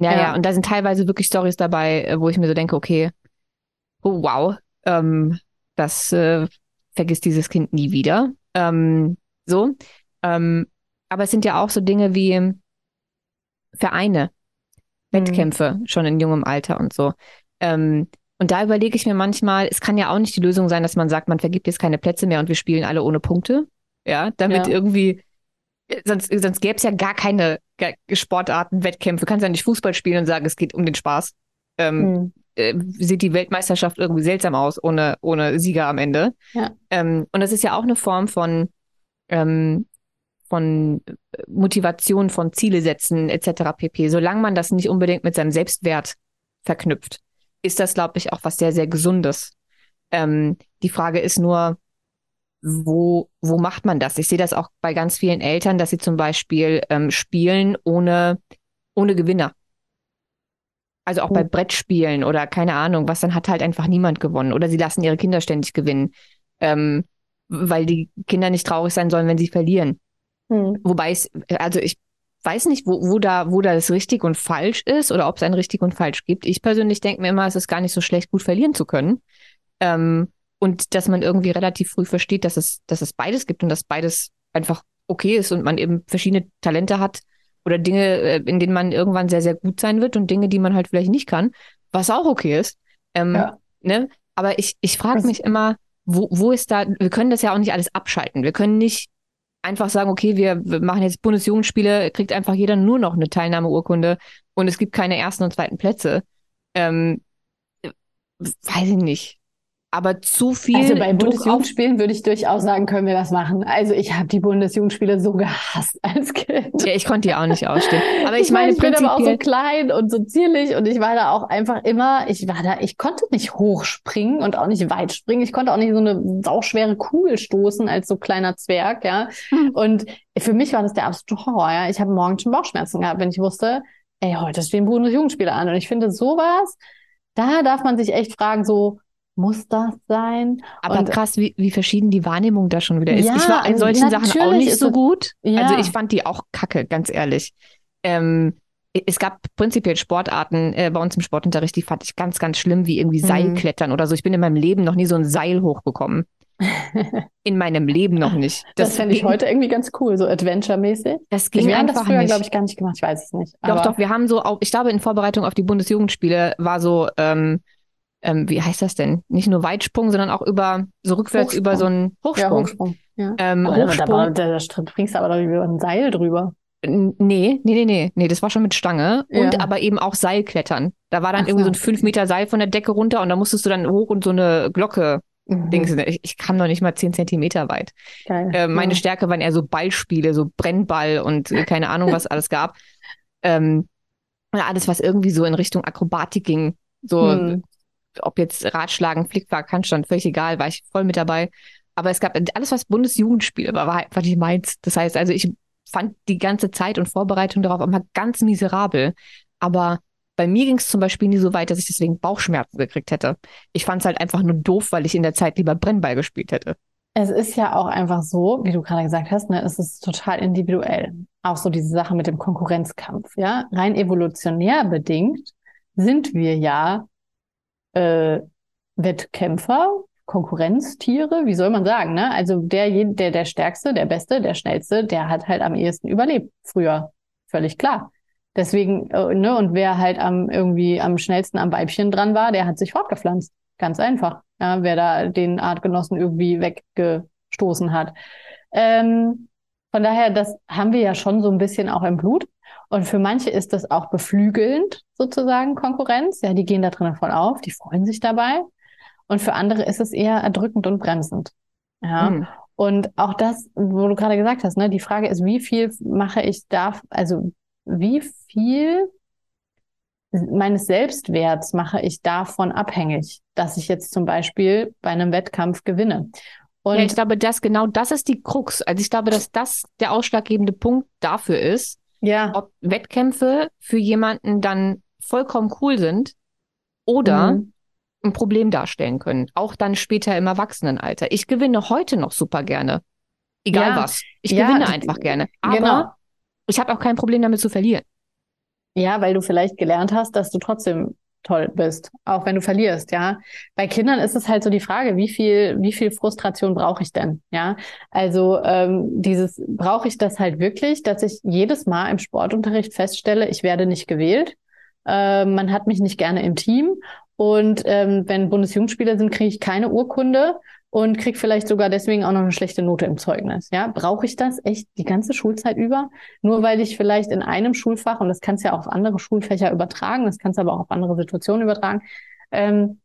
Ja, ja, ja, und da sind teilweise wirklich Stories dabei, äh, wo ich mir so denke, okay, oh, wow, ähm, das äh, vergisst dieses Kind nie wieder. Ähm, so. Ähm, aber es sind ja auch so Dinge wie Vereine, mhm. Wettkämpfe schon in jungem Alter und so. Ähm, und da überlege ich mir manchmal, es kann ja auch nicht die Lösung sein, dass man sagt, man vergibt jetzt keine Plätze mehr und wir spielen alle ohne Punkte. Ja, damit ja. irgendwie, sonst, sonst gäbe es ja gar keine Sportarten, Wettkämpfe. Du kannst ja nicht Fußball spielen und sagen, es geht um den Spaß. Ähm, mhm. äh, sieht die Weltmeisterschaft irgendwie seltsam aus, ohne, ohne Sieger am Ende. Ja. Ähm, und das ist ja auch eine Form von, ähm, von Motivation, von Ziele setzen, etc. pp. Solange man das nicht unbedingt mit seinem Selbstwert verknüpft ist das, glaube ich, auch was sehr, sehr Gesundes. Ähm, die Frage ist nur, wo, wo macht man das? Ich sehe das auch bei ganz vielen Eltern, dass sie zum Beispiel ähm, spielen ohne, ohne Gewinner. Also auch oh. bei Brettspielen oder keine Ahnung, was dann hat halt einfach niemand gewonnen. Oder sie lassen ihre Kinder ständig gewinnen, ähm, weil die Kinder nicht traurig sein sollen, wenn sie verlieren. Hm. Wobei es, also ich weiß nicht, wo, wo, da, wo da das richtig und falsch ist oder ob es ein richtig und falsch gibt. Ich persönlich denke mir immer, es ist gar nicht so schlecht, gut verlieren zu können. Ähm, und dass man irgendwie relativ früh versteht, dass es, dass es beides gibt und dass beides einfach okay ist und man eben verschiedene Talente hat oder Dinge, äh, in denen man irgendwann sehr, sehr gut sein wird und Dinge, die man halt vielleicht nicht kann, was auch okay ist. Ähm, ja. ne? Aber ich, ich frage mich immer, wo, wo ist da, wir können das ja auch nicht alles abschalten. Wir können nicht einfach sagen, okay, wir, machen jetzt Bundesjugendspiele, kriegt einfach jeder nur noch eine Teilnahmeurkunde und es gibt keine ersten und zweiten Plätze. Ähm, weiß ich nicht aber zu viel. Also bei Bundesjugendspielen würde ich durchaus sagen, können wir das machen. Also ich habe die Bundesjugendspiele so gehasst als Kind. Ja, ich konnte die auch nicht ausstehen. Aber ich, ich meine, ich bin aber auch so klein und so zierlich und ich war da auch einfach immer, ich war da, ich konnte nicht hochspringen und auch nicht weit springen. Ich konnte auch nicht so eine sauschwere Kugel stoßen als so kleiner Zwerg, ja. Hm. Und für mich war das der absolute Horror, ja. Ich habe morgens schon Bauchschmerzen gehabt, wenn ich wusste, ey, heute stehen Bundesjugendspiele an. Und ich finde sowas, da darf man sich echt fragen, so, muss das sein? Aber und, krass, wie, wie verschieden die Wahrnehmung da schon wieder ist. Ja, ich war in solchen Sachen auch nicht so gut. Ja. Also ich fand die auch kacke, ganz ehrlich. Ähm, es gab prinzipiell Sportarten äh, bei uns im Sportunterricht, die fand ich ganz, ganz schlimm, wie irgendwie mhm. Seilklettern oder so. Ich bin in meinem Leben noch nie so ein Seil hochgekommen. in meinem Leben noch nicht. Das, das fände ich heute irgendwie ganz cool, so Adventure-mäßig. Das ging wir einfach das früher, glaube ich, gar nicht gemacht. Ich weiß es nicht. Doch, doch, wir haben so auch, ich glaube, in Vorbereitung auf die Bundesjugendspiele war so, ähm, ähm, wie heißt das denn? Nicht nur Weitsprung, sondern auch über, so rückwärts Hochsprung. über so einen Hochsprung. Ja, Hochsprung. Ja. Ähm, oh, Hochsprung. Da, da, da springst du aber doch über ein Seil drüber. Nee, nee, nee, nee, nee, das war schon mit Stange ja. und aber eben auch Seilklettern. Da war dann Ach, irgendwie so ein fünf Meter Seil von der Decke runter und da musstest du dann hoch und so eine Glocke Mhm. Ich, ich kam noch nicht mal zehn Zentimeter weit. Äh, meine ja. Stärke waren eher so Ballspiele, so Brennball und äh, keine Ahnung, was alles gab. Ähm, alles, was irgendwie so in Richtung Akrobatik ging. So hm ob jetzt Ratschlagen, Flickflack, Handstand, völlig egal, war ich voll mit dabei. Aber es gab alles, was Bundesjugendspiele war, war einfach nicht meins. Das heißt, also ich fand die ganze Zeit und Vorbereitung darauf immer ganz miserabel. Aber bei mir ging es zum Beispiel nie so weit, dass ich deswegen Bauchschmerzen gekriegt hätte. Ich fand es halt einfach nur doof, weil ich in der Zeit lieber Brennball gespielt hätte. Es ist ja auch einfach so, wie du gerade gesagt hast, ne, es ist total individuell. Auch so diese Sache mit dem Konkurrenzkampf, ja. Rein evolutionär bedingt sind wir ja äh, Wettkämpfer, Konkurrenztiere, wie soll man sagen, ne? Also der, der, der Stärkste, der Beste, der Schnellste, der hat halt am ehesten überlebt früher. Völlig klar. Deswegen, äh, ne, und wer halt am irgendwie am schnellsten am Weibchen dran war, der hat sich fortgepflanzt. Ganz einfach. Ja, wer da den Artgenossen irgendwie weggestoßen hat. Ähm, von daher, das haben wir ja schon so ein bisschen auch im Blut. Und für manche ist das auch beflügelnd, sozusagen Konkurrenz. Ja, die gehen da drin voll auf, die freuen sich dabei. Und für andere ist es eher erdrückend und bremsend. Ja. Mhm. Und auch das, wo du gerade gesagt hast, ne, die Frage ist, wie viel mache ich da, also wie viel meines Selbstwerts mache ich davon abhängig, dass ich jetzt zum Beispiel bei einem Wettkampf gewinne. Und ja, ich glaube, das genau das ist die Krux. Also ich glaube, dass das der ausschlaggebende Punkt dafür ist, ja. ob Wettkämpfe für jemanden dann vollkommen cool sind oder mhm. ein Problem darstellen können. Auch dann später im Erwachsenenalter. Ich gewinne heute noch super gerne. Egal ja. was. Ich ja, gewinne einfach gerne. Aber genau. ich habe auch kein Problem damit zu verlieren. Ja, weil du vielleicht gelernt hast, dass du trotzdem toll bist, auch wenn du verlierst, ja. Bei Kindern ist es halt so die Frage, wie viel, wie viel Frustration brauche ich denn, ja? Also ähm, dieses brauche ich das halt wirklich, dass ich jedes Mal im Sportunterricht feststelle, ich werde nicht gewählt, äh, man hat mich nicht gerne im Team und ähm, wenn Bundesjugendspieler sind, kriege ich keine Urkunde und krieg vielleicht sogar deswegen auch noch eine schlechte Note im Zeugnis. Ja, brauche ich das echt die ganze Schulzeit über? Nur weil ich vielleicht in einem Schulfach und das kannst ja auch auf andere Schulfächer übertragen, das kannst du aber auch auf andere Situationen übertragen. Ähm,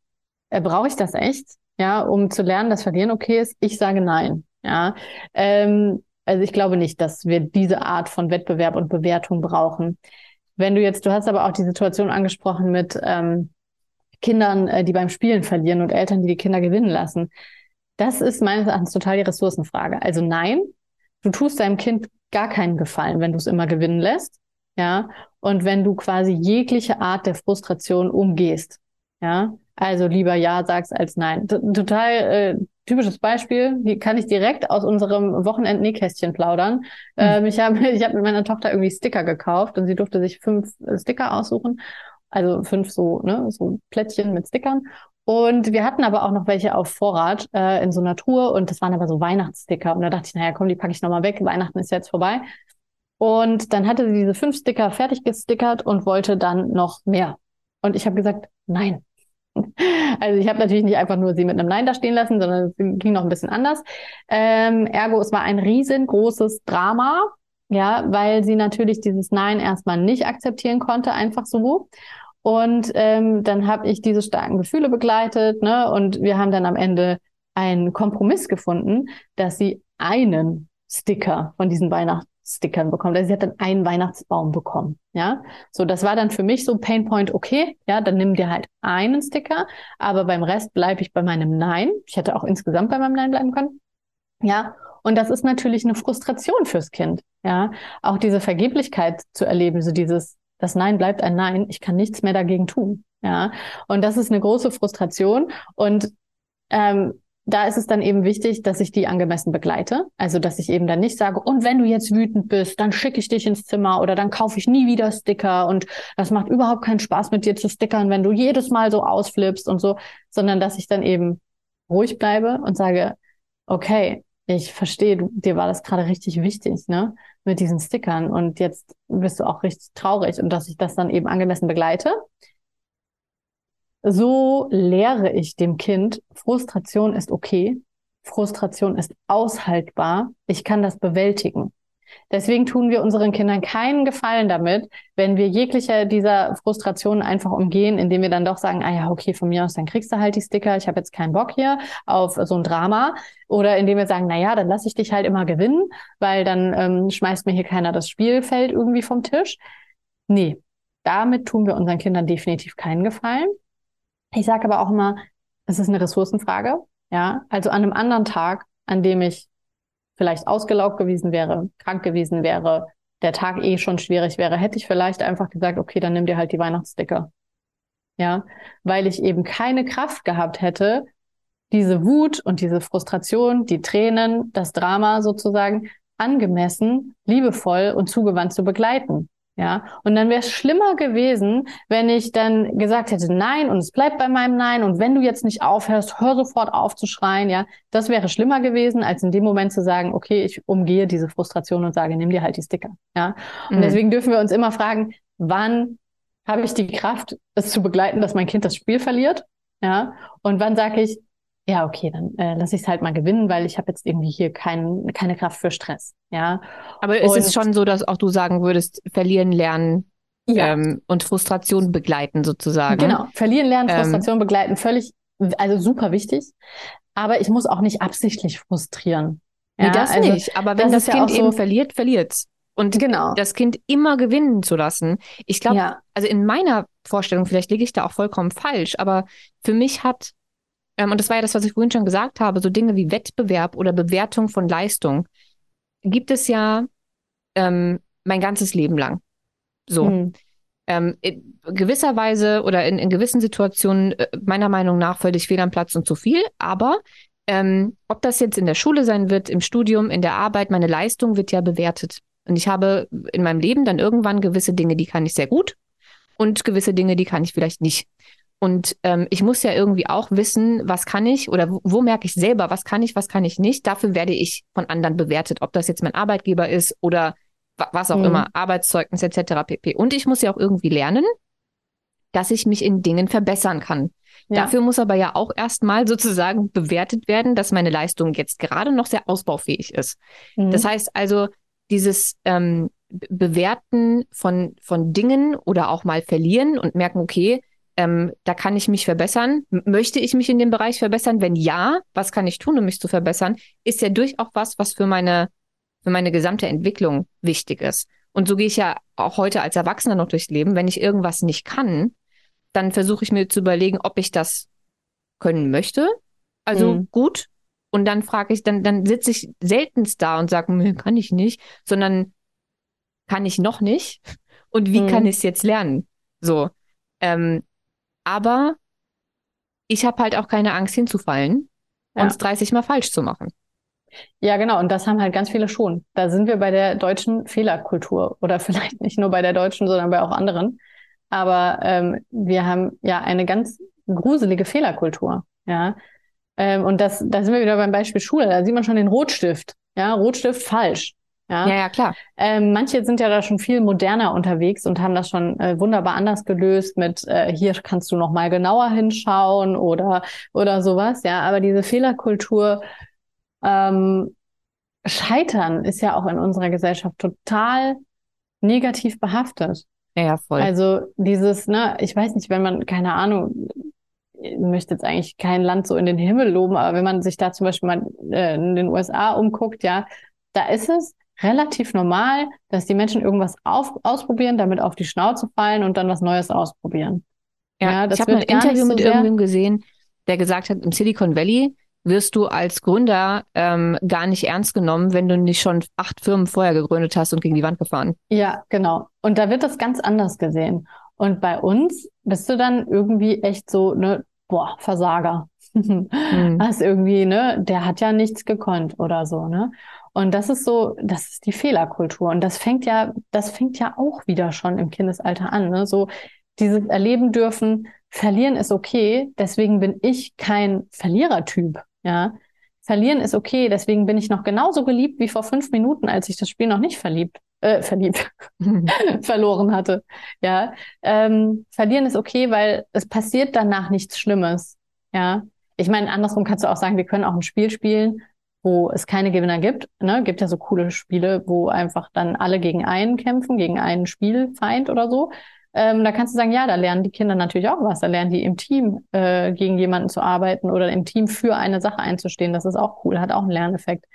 äh, brauche ich das echt? Ja, um zu lernen, dass Verlieren okay ist? Ich sage nein. Ja, ähm, also ich glaube nicht, dass wir diese Art von Wettbewerb und Bewertung brauchen. Wenn du jetzt, du hast aber auch die Situation angesprochen mit ähm, Kindern, äh, die beim Spielen verlieren und Eltern, die die Kinder gewinnen lassen. Das ist meines Erachtens total die Ressourcenfrage. Also nein, du tust deinem Kind gar keinen Gefallen, wenn du es immer gewinnen lässt. Ja. Und wenn du quasi jegliche Art der Frustration umgehst. Ja. Also lieber Ja sagst als Nein. T total äh, typisches Beispiel. Hier kann ich direkt aus unserem Wochenend-Nähkästchen plaudern. Mhm. Ähm, ich habe ich hab mit meiner Tochter irgendwie Sticker gekauft und sie durfte sich fünf Sticker aussuchen. Also fünf so, ne, so Plättchen mit Stickern. Und wir hatten aber auch noch welche auf Vorrat äh, in so einer Tour und das waren aber so Weihnachtssticker. Und da dachte ich, naja, komm, die packe ich nochmal weg. Weihnachten ist jetzt vorbei. Und dann hatte sie diese fünf Sticker fertig gestickert und wollte dann noch mehr. Und ich habe gesagt, nein. Also ich habe natürlich nicht einfach nur sie mit einem Nein da stehen lassen, sondern es ging noch ein bisschen anders. Ähm, ergo, es war ein riesengroßes Drama, ja, weil sie natürlich dieses Nein erstmal nicht akzeptieren konnte, einfach so. Und ähm, dann habe ich diese starken Gefühle begleitet, ne? Und wir haben dann am Ende einen Kompromiss gefunden, dass sie einen Sticker von diesen Weihnachtsstickern bekommt. Also sie hat dann einen Weihnachtsbaum bekommen. Ja, so das war dann für mich so Painpoint. Okay, ja, dann nimm dir halt einen Sticker, aber beim Rest bleibe ich bei meinem Nein. Ich hätte auch insgesamt bei meinem Nein bleiben können. Ja, und das ist natürlich eine Frustration fürs Kind. Ja, auch diese Vergeblichkeit zu erleben, so dieses das Nein bleibt ein Nein. Ich kann nichts mehr dagegen tun. Ja, und das ist eine große Frustration. Und ähm, da ist es dann eben wichtig, dass ich die angemessen begleite. Also, dass ich eben dann nicht sage, und wenn du jetzt wütend bist, dann schicke ich dich ins Zimmer oder dann kaufe ich nie wieder Sticker und das macht überhaupt keinen Spaß mit dir zu stickern, wenn du jedes Mal so ausflippst und so, sondern dass ich dann eben ruhig bleibe und sage, okay, ich verstehe, dir war das gerade richtig wichtig, ne? Mit diesen Stickern. Und jetzt bist du auch richtig traurig und dass ich das dann eben angemessen begleite. So lehre ich dem Kind, Frustration ist okay. Frustration ist aushaltbar. Ich kann das bewältigen. Deswegen tun wir unseren Kindern keinen Gefallen damit, wenn wir jegliche dieser Frustrationen einfach umgehen, indem wir dann doch sagen, ah ja, okay, von mir aus, dann kriegst du halt die Sticker, ich habe jetzt keinen Bock hier auf so ein Drama. Oder indem wir sagen, na ja, dann lass ich dich halt immer gewinnen, weil dann ähm, schmeißt mir hier keiner das Spielfeld irgendwie vom Tisch. Nee, damit tun wir unseren Kindern definitiv keinen Gefallen. Ich sage aber auch immer, es ist eine Ressourcenfrage. Ja, also an einem anderen Tag, an dem ich vielleicht ausgelaugt gewesen wäre, krank gewesen wäre, der Tag eh schon schwierig wäre, hätte ich vielleicht einfach gesagt, okay, dann nimm dir halt die Weihnachtssticker. Ja, weil ich eben keine Kraft gehabt hätte, diese Wut und diese Frustration, die Tränen, das Drama sozusagen angemessen, liebevoll und zugewandt zu begleiten. Ja, und dann wäre es schlimmer gewesen, wenn ich dann gesagt hätte, nein, und es bleibt bei meinem Nein, und wenn du jetzt nicht aufhörst, hör sofort auf zu schreien, ja. Das wäre schlimmer gewesen, als in dem Moment zu sagen, okay, ich umgehe diese Frustration und sage, nimm dir halt die Sticker, ja. Und mhm. deswegen dürfen wir uns immer fragen, wann habe ich die Kraft, es zu begleiten, dass mein Kind das Spiel verliert, ja. Und wann sage ich, ja, okay, dann äh, lasse ich es halt mal gewinnen, weil ich habe jetzt irgendwie hier kein, keine Kraft für Stress. Ja. Aber ist es schon so, dass auch du sagen würdest, verlieren lernen ja. ähm, und Frustration begleiten sozusagen? Genau, verlieren lernen, ähm. Frustration ähm, begleiten, völlig, also super wichtig. Aber ich muss auch nicht absichtlich frustrieren. Ja, nee, das also, nicht. Aber wenn das, das Kind ja eben so verliert, verliert's. Und genau. das Kind immer gewinnen zu lassen. Ich glaube, ja. also in meiner Vorstellung, vielleicht liege ich da auch vollkommen falsch, aber für mich hat ähm, und das war ja das, was ich vorhin schon gesagt habe, so Dinge wie Wettbewerb oder Bewertung von Leistung, gibt es ja ähm, mein ganzes Leben lang. So. Mhm. Ähm, in gewisser Weise oder in, in gewissen Situationen äh, meiner Meinung nach völlig fehl am Platz und zu viel, aber ähm, ob das jetzt in der Schule sein wird, im Studium, in der Arbeit, meine Leistung wird ja bewertet. Und ich habe in meinem Leben dann irgendwann gewisse Dinge, die kann ich sehr gut und gewisse Dinge, die kann ich vielleicht nicht. Und ähm, ich muss ja irgendwie auch wissen, was kann ich oder wo, wo merke ich selber, was kann ich, was kann ich nicht. Dafür werde ich von anderen bewertet, ob das jetzt mein Arbeitgeber ist oder was auch mhm. immer, Arbeitszeugnis etc. pp. Und ich muss ja auch irgendwie lernen, dass ich mich in Dingen verbessern kann. Ja. Dafür muss aber ja auch erstmal sozusagen bewertet werden, dass meine Leistung jetzt gerade noch sehr ausbaufähig ist. Mhm. Das heißt also, dieses ähm, Bewerten von, von Dingen oder auch mal verlieren und merken, okay, ähm, da kann ich mich verbessern. Möchte ich mich in dem Bereich verbessern? Wenn ja, was kann ich tun, um mich zu verbessern? Ist ja durchaus was, was für meine, für meine gesamte Entwicklung wichtig ist. Und so gehe ich ja auch heute als Erwachsener noch durchs Leben. Wenn ich irgendwas nicht kann, dann versuche ich mir zu überlegen, ob ich das können möchte. Also mhm. gut. Und dann frage ich, dann, dann sitze ich seltenst da und sage, kann ich nicht, sondern kann ich noch nicht? Und wie mhm. kann ich es jetzt lernen? So. Ähm, aber ich habe halt auch keine Angst hinzufallen ja. und es 30 Mal falsch zu machen. Ja, genau. Und das haben halt ganz viele schon. Da sind wir bei der deutschen Fehlerkultur oder vielleicht nicht nur bei der deutschen, sondern bei auch anderen. Aber ähm, wir haben ja eine ganz gruselige Fehlerkultur. Ja. Ähm, und das, da sind wir wieder beim Beispiel Schule. Da sieht man schon den Rotstift. Ja, Rotstift falsch. Ja, ja, ja klar. Ähm, manche sind ja da schon viel moderner unterwegs und haben das schon äh, wunderbar anders gelöst mit äh, hier kannst du noch mal genauer hinschauen oder oder sowas. Ja, aber diese Fehlerkultur ähm, Scheitern ist ja auch in unserer Gesellschaft total negativ behaftet. Ja, voll. Also dieses, ne, ich weiß nicht, wenn man, keine Ahnung, ich möchte jetzt eigentlich kein Land so in den Himmel loben, aber wenn man sich da zum Beispiel mal äh, in den USA umguckt, ja, da ist es relativ normal, dass die Menschen irgendwas auf, ausprobieren, damit auf die Schnauze fallen und dann was Neues ausprobieren. Ja, ja das ich habe ein Interview so mit irgendwem gesehen, der gesagt hat, im Silicon Valley wirst du als Gründer ähm, gar nicht ernst genommen, wenn du nicht schon acht Firmen vorher gegründet hast und gegen die Wand gefahren. Ja, genau. Und da wird das ganz anders gesehen. Und bei uns bist du dann irgendwie echt so, ne, boah, Versager. hm. Das irgendwie, ne, der hat ja nichts gekonnt oder so, ne? Und das ist so, das ist die Fehlerkultur. Und das fängt ja, das fängt ja auch wieder schon im Kindesalter an. Ne? So dieses Erleben dürfen, verlieren ist okay, deswegen bin ich kein Verlierertyp. Ja. Verlieren ist okay, deswegen bin ich noch genauso geliebt wie vor fünf Minuten, als ich das Spiel noch nicht verliebt, äh, verliebt, verloren hatte. Ja. Ähm, verlieren ist okay, weil es passiert danach nichts Schlimmes. Ja. Ich meine, andersrum kannst du auch sagen, wir können auch ein Spiel spielen wo es keine Gewinner gibt. Ne? Gibt ja so coole Spiele, wo einfach dann alle gegen einen kämpfen, gegen einen Spielfeind oder so. Ähm, da kannst du sagen, ja, da lernen die Kinder natürlich auch was. Da lernen die im Team äh, gegen jemanden zu arbeiten oder im Team für eine Sache einzustehen. Das ist auch cool, hat auch einen Lerneffekt.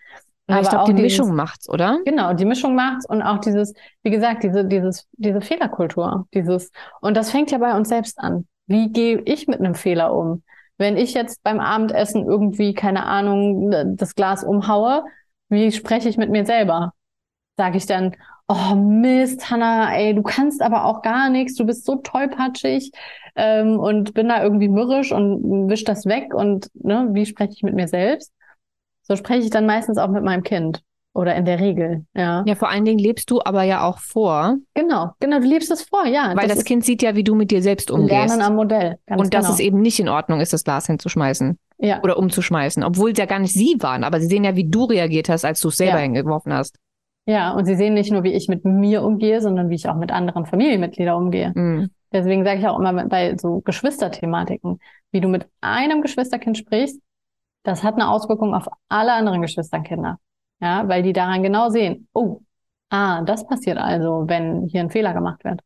Aber ich glaube, die dieses, Mischung macht's, oder? Genau, die Mischung macht's und auch dieses, wie gesagt, diese, dieses, diese Fehlerkultur, dieses, und das fängt ja bei uns selbst an. Wie gehe ich mit einem Fehler um? Wenn ich jetzt beim Abendessen irgendwie, keine Ahnung, das Glas umhaue, wie spreche ich mit mir selber? Sage ich dann, oh Mist, Hanna, ey, du kannst aber auch gar nichts, du bist so tollpatschig ähm, und bin da irgendwie mürrisch und wisch das weg und ne, wie spreche ich mit mir selbst? So spreche ich dann meistens auch mit meinem Kind. Oder in der Regel, ja. Ja, vor allen Dingen lebst du aber ja auch vor. Genau, genau, du lebst es vor, ja. Weil das, das Kind sieht ja, wie du mit dir selbst umgehst. Lernen am Modell. und dass genau. es eben nicht in Ordnung ist, das Glas hinzuschmeißen. Ja. Oder umzuschmeißen. Obwohl es ja gar nicht sie waren, aber sie sehen ja, wie du reagiert hast, als du es selber ja. hingeworfen hast. Ja, und sie sehen nicht nur, wie ich mit mir umgehe, sondern wie ich auch mit anderen Familienmitgliedern umgehe. Mhm. Deswegen sage ich auch immer bei so Geschwisterthematiken, wie du mit einem Geschwisterkind sprichst, das hat eine Auswirkung auf alle anderen Geschwisterkinder. Ja, weil die daran genau sehen, oh, ah, das passiert also, wenn hier ein Fehler gemacht wird.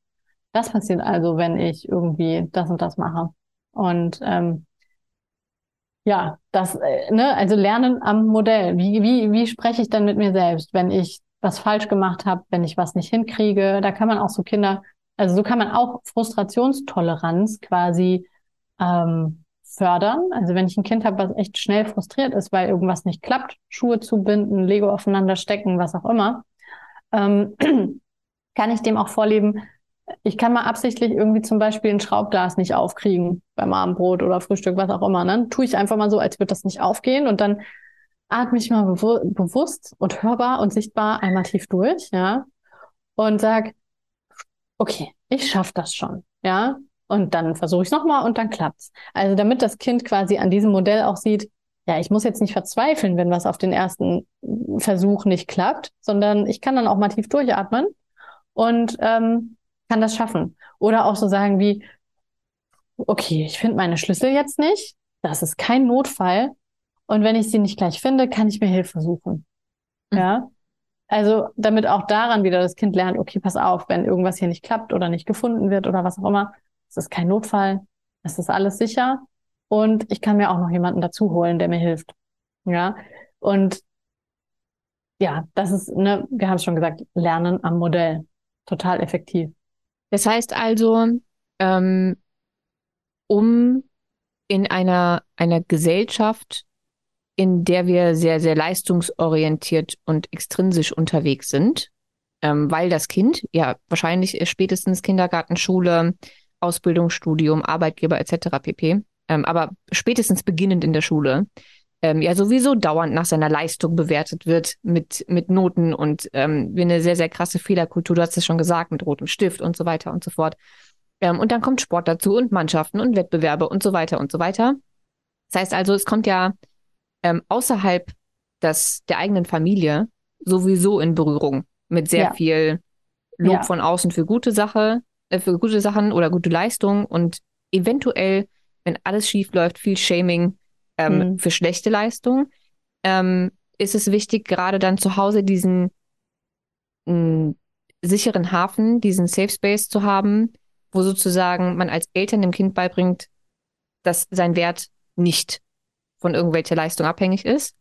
Das passiert also, wenn ich irgendwie das und das mache. Und ähm, ja, das, äh, ne, also lernen am Modell. Wie, wie, wie spreche ich dann mit mir selbst, wenn ich was falsch gemacht habe, wenn ich was nicht hinkriege? Da kann man auch so Kinder, also so kann man auch Frustrationstoleranz quasi ähm, fördern. Also wenn ich ein Kind habe, was echt schnell frustriert ist, weil irgendwas nicht klappt, Schuhe zu binden, Lego aufeinander stecken, was auch immer, ähm, kann ich dem auch vorleben, ich kann mal absichtlich irgendwie zum Beispiel ein Schraubglas nicht aufkriegen beim Abendbrot oder Frühstück, was auch immer. Dann tue ich einfach mal so, als würde das nicht aufgehen und dann atme ich mal bewu bewusst und hörbar und sichtbar einmal tief durch, ja, und sag, okay, ich schaffe das schon. ja, und dann versuche ich es nochmal und dann klappt's. Also damit das Kind quasi an diesem Modell auch sieht, ja, ich muss jetzt nicht verzweifeln, wenn was auf den ersten Versuch nicht klappt, sondern ich kann dann auch mal tief durchatmen und ähm, kann das schaffen. Oder auch so sagen wie, okay, ich finde meine Schlüssel jetzt nicht, das ist kein Notfall. Und wenn ich sie nicht gleich finde, kann ich mir Hilfe suchen. Mhm. Ja. Also, damit auch daran wieder das Kind lernt, okay, pass auf, wenn irgendwas hier nicht klappt oder nicht gefunden wird oder was auch immer, es ist kein Notfall, es ist alles sicher und ich kann mir auch noch jemanden dazu holen, der mir hilft. Ja. Und ja, das ist, ne, wir haben es schon gesagt, Lernen am Modell. Total effektiv. Das heißt also, ähm, um in einer, einer Gesellschaft, in der wir sehr, sehr leistungsorientiert und extrinsisch unterwegs sind, ähm, weil das Kind ja wahrscheinlich spätestens Kindergarten, Schule, Ausbildung, Studium, Arbeitgeber etc. pp. Ähm, aber spätestens beginnend in der Schule ähm, ja sowieso dauernd nach seiner Leistung bewertet wird mit, mit Noten und ähm, wie eine sehr, sehr krasse Fehlerkultur, du hast es schon gesagt, mit rotem Stift und so weiter und so fort. Ähm, und dann kommt Sport dazu und Mannschaften und Wettbewerbe und so weiter und so weiter. Das heißt also, es kommt ja ähm, außerhalb des, der eigenen Familie sowieso in Berührung mit sehr ja. viel Lob ja. von außen für gute Sache, äh, für gute Sachen oder gute Leistung und eventuell, wenn alles schief läuft, viel Shaming ähm, mhm. für schlechte Leistung, ähm, ist es wichtig, gerade dann zu Hause diesen mh, mm, sicheren Hafen, diesen Safe Space zu haben, wo sozusagen man als Eltern dem Kind beibringt, dass sein Wert nicht von irgendwelcher Leistung abhängig ist.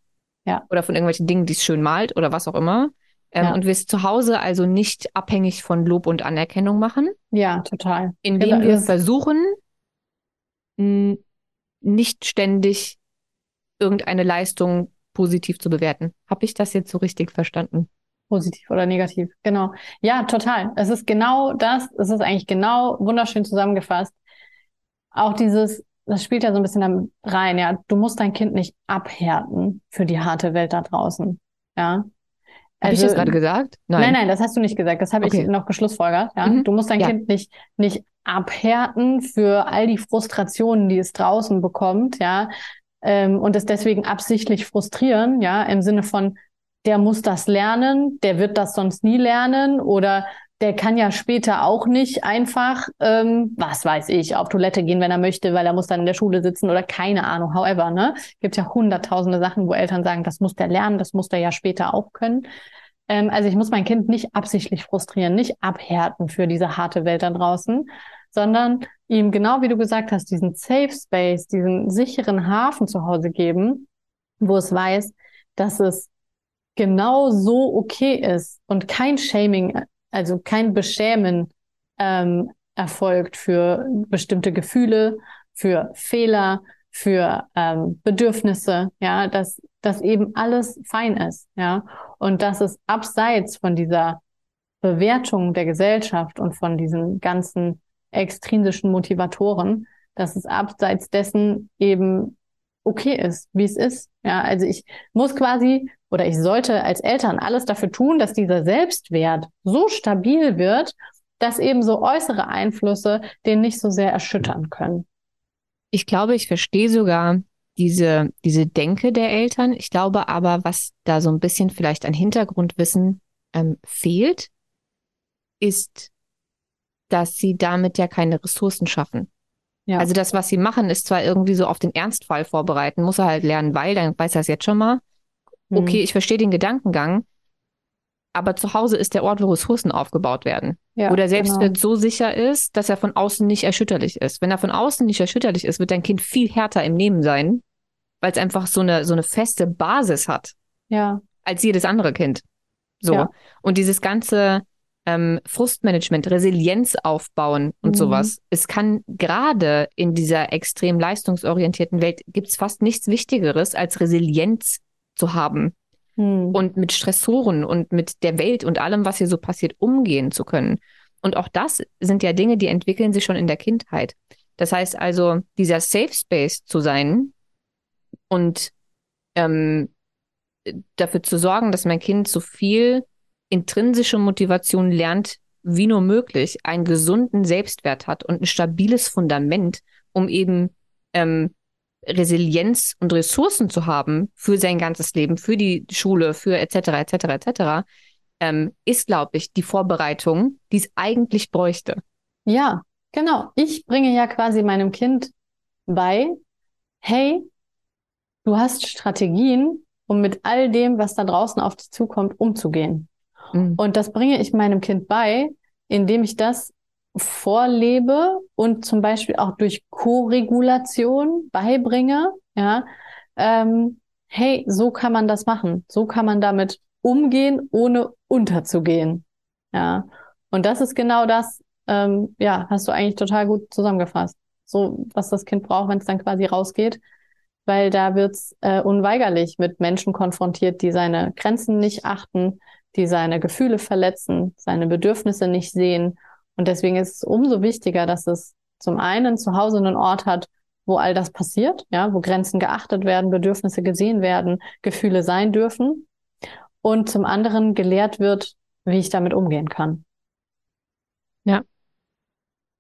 Ja. Oder von irgendwelchen Dingen, die es schön malt oder was auch immer. Ähm, ja. Und wir es zu Hause also nicht abhängig von Lob und Anerkennung machen. Ja, total. Indem genau. wir versuchen, nicht ständig irgendeine Leistung positiv zu bewerten. Habe ich das jetzt so richtig verstanden? Positiv oder negativ, genau. Ja, total. Es ist genau das, es ist eigentlich genau wunderschön zusammengefasst. Auch dieses, das spielt ja so ein bisschen rein, ja. Du musst dein Kind nicht abhärten für die harte Welt da draußen, ja. Also, habe ich das gerade gesagt? Nein. nein, nein, das hast du nicht gesagt. Das habe okay. ich noch geschlussfolgert. Ja? Mhm. Du musst dein ja. Kind nicht, nicht abhärten für all die Frustrationen, die es draußen bekommt, ja, ähm, und es deswegen absichtlich frustrieren, ja, im Sinne von, der muss das lernen, der wird das sonst nie lernen oder der kann ja später auch nicht einfach, ähm, was weiß ich, auf Toilette gehen, wenn er möchte, weil er muss dann in der Schule sitzen oder keine Ahnung, however, ne? Gibt ja hunderttausende Sachen, wo Eltern sagen, das muss der lernen, das muss der ja später auch können. Ähm, also ich muss mein Kind nicht absichtlich frustrieren, nicht abhärten für diese harte Welt da draußen, sondern ihm genau wie du gesagt hast, diesen Safe Space, diesen sicheren Hafen zu Hause geben, wo es weiß, dass es genau so okay ist und kein Shaming, also kein Beschämen ähm, erfolgt für bestimmte Gefühle, für Fehler, für ähm, Bedürfnisse, ja, dass dass eben alles fein ist, ja, und dass es abseits von dieser Bewertung der Gesellschaft und von diesen ganzen extrinsischen Motivatoren, dass es abseits dessen eben okay ist, wie es ist. Ja, also ich muss quasi oder ich sollte als Eltern alles dafür tun, dass dieser Selbstwert so stabil wird, dass eben so äußere Einflüsse den nicht so sehr erschüttern können. Ich glaube, ich verstehe sogar diese, diese Denke der Eltern. Ich glaube aber, was da so ein bisschen vielleicht an Hintergrundwissen ähm, fehlt, ist dass sie damit ja keine Ressourcen schaffen. Ja. Also das, was sie machen, ist zwar irgendwie so auf den Ernstfall vorbereiten, muss er halt lernen, weil, dann weiß er es jetzt schon mal. Mhm. Okay, ich verstehe den Gedankengang, aber zu Hause ist der Ort, wo Ressourcen aufgebaut werden. Ja, wo der Selbstwert genau. so sicher ist, dass er von außen nicht erschütterlich ist. Wenn er von außen nicht erschütterlich ist, wird dein Kind viel härter im Nehmen sein, weil es einfach so eine, so eine feste Basis hat. Ja. Als jedes andere Kind. So. Ja. Und dieses ganze, ähm, Frustmanagement, Resilienz aufbauen und mhm. sowas. Es kann gerade in dieser extrem leistungsorientierten Welt gibt es fast nichts Wichtigeres als Resilienz zu haben mhm. und mit Stressoren und mit der Welt und allem, was hier so passiert, umgehen zu können. Und auch das sind ja Dinge, die entwickeln sich schon in der Kindheit. Das heißt also, dieser Safe Space zu sein und ähm, dafür zu sorgen, dass mein Kind so viel intrinsische Motivation lernt, wie nur möglich einen gesunden Selbstwert hat und ein stabiles Fundament, um eben ähm, Resilienz und Ressourcen zu haben für sein ganzes Leben, für die Schule, für etc. etc. etc. Ähm, ist, glaube ich, die Vorbereitung, die es eigentlich bräuchte. Ja, genau. Ich bringe ja quasi meinem Kind bei, hey, du hast Strategien, um mit all dem, was da draußen auf dich zukommt, umzugehen. Mhm. Und das bringe ich meinem Kind bei, indem ich das vorlebe und zum Beispiel auch durch Co-Regulation beibringe, ja, ähm, hey, so kann man das machen, so kann man damit umgehen, ohne unterzugehen, ja. Und das ist genau das, ähm, ja, hast du eigentlich total gut zusammengefasst. So, was das Kind braucht, wenn es dann quasi rausgeht, weil da wird's äh, unweigerlich mit Menschen konfrontiert, die seine Grenzen nicht achten, die seine Gefühle verletzen, seine Bedürfnisse nicht sehen und deswegen ist es umso wichtiger, dass es zum einen zu Hause einen Ort hat, wo all das passiert, ja, wo Grenzen geachtet werden, Bedürfnisse gesehen werden, Gefühle sein dürfen. Und zum anderen gelehrt wird, wie ich damit umgehen kann. Ja.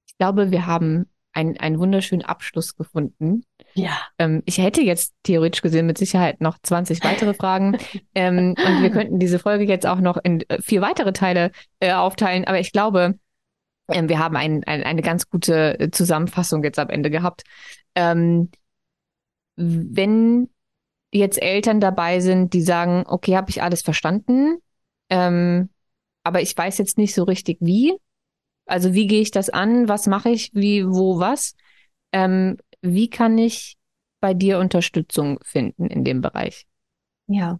Ich glaube, wir haben einen, einen wunderschönen Abschluss gefunden. Ja. Ähm, ich hätte jetzt theoretisch gesehen mit Sicherheit noch 20 weitere Fragen. ähm, und wir könnten diese Folge jetzt auch noch in äh, vier weitere Teile äh, aufteilen. Aber ich glaube, ähm, wir haben ein, ein, eine ganz gute äh, Zusammenfassung jetzt am Ende gehabt. Ähm, wenn jetzt Eltern dabei sind, die sagen, okay, habe ich alles verstanden, ähm, aber ich weiß jetzt nicht so richtig wie. Also wie gehe ich das an? Was mache ich? Wie, wo, was? Ähm, wie kann ich bei dir Unterstützung finden in dem Bereich? Ja,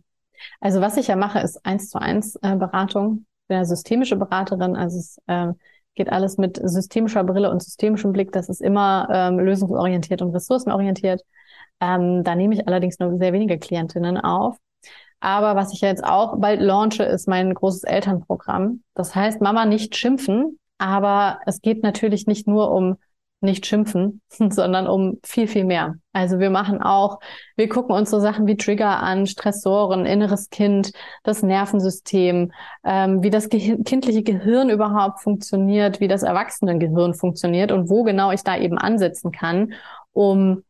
also was ich ja mache, ist eins zu eins äh, Beratung. Ich bin eine systemische Beraterin, also es äh, geht alles mit systemischer Brille und systemischem Blick. Das ist immer ähm, lösungsorientiert und ressourcenorientiert. Ähm, da nehme ich allerdings nur sehr wenige Klientinnen auf. Aber was ich jetzt auch bald launche, ist mein großes Elternprogramm. Das heißt, Mama nicht schimpfen, aber es geht natürlich nicht nur um nicht schimpfen, sondern um viel, viel mehr. Also wir machen auch, wir gucken uns so Sachen wie Trigger an, Stressoren, inneres Kind, das Nervensystem, ähm, wie das Ge kindliche Gehirn überhaupt funktioniert, wie das Erwachsenengehirn funktioniert und wo genau ich da eben ansetzen kann, um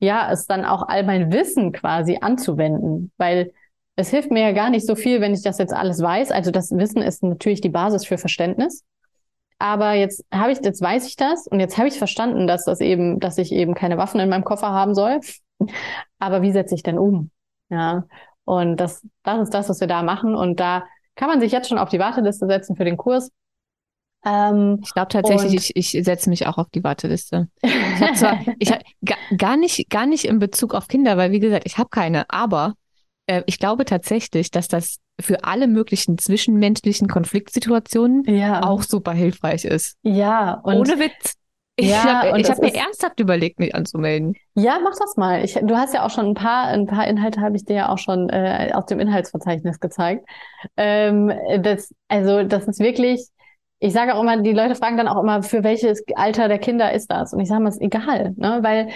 ja, es dann auch all mein Wissen quasi anzuwenden, weil es hilft mir ja gar nicht so viel, wenn ich das jetzt alles weiß. Also das Wissen ist natürlich die Basis für Verständnis. Aber jetzt habe ich, jetzt weiß ich das und jetzt habe ich verstanden, dass das eben, dass ich eben keine Waffen in meinem Koffer haben soll. Aber wie setze ich denn um? Ja. Und das, das ist das, was wir da machen. Und da kann man sich jetzt schon auf die Warteliste setzen für den Kurs. Ähm, ich glaube tatsächlich, ich, ich setze mich auch auf die Warteliste. Ich habe zwar, ich hab, gar nicht, gar nicht in Bezug auf Kinder, weil wie gesagt, ich habe keine, aber äh, ich glaube tatsächlich, dass das für alle möglichen zwischenmenschlichen Konfliktsituationen ja. auch super hilfreich ist. Ja, und ohne Witz. Ich ja, habe hab mir ernsthaft überlegt, mich anzumelden. Ja, mach das mal. Ich, du hast ja auch schon ein paar, ein paar Inhalte habe ich dir ja auch schon äh, aus dem Inhaltsverzeichnis gezeigt. Ähm, das, also das ist wirklich, ich sage auch immer, die Leute fragen dann auch immer, für welches Alter der Kinder ist das? Und ich sage mal, ist egal, ne? Weil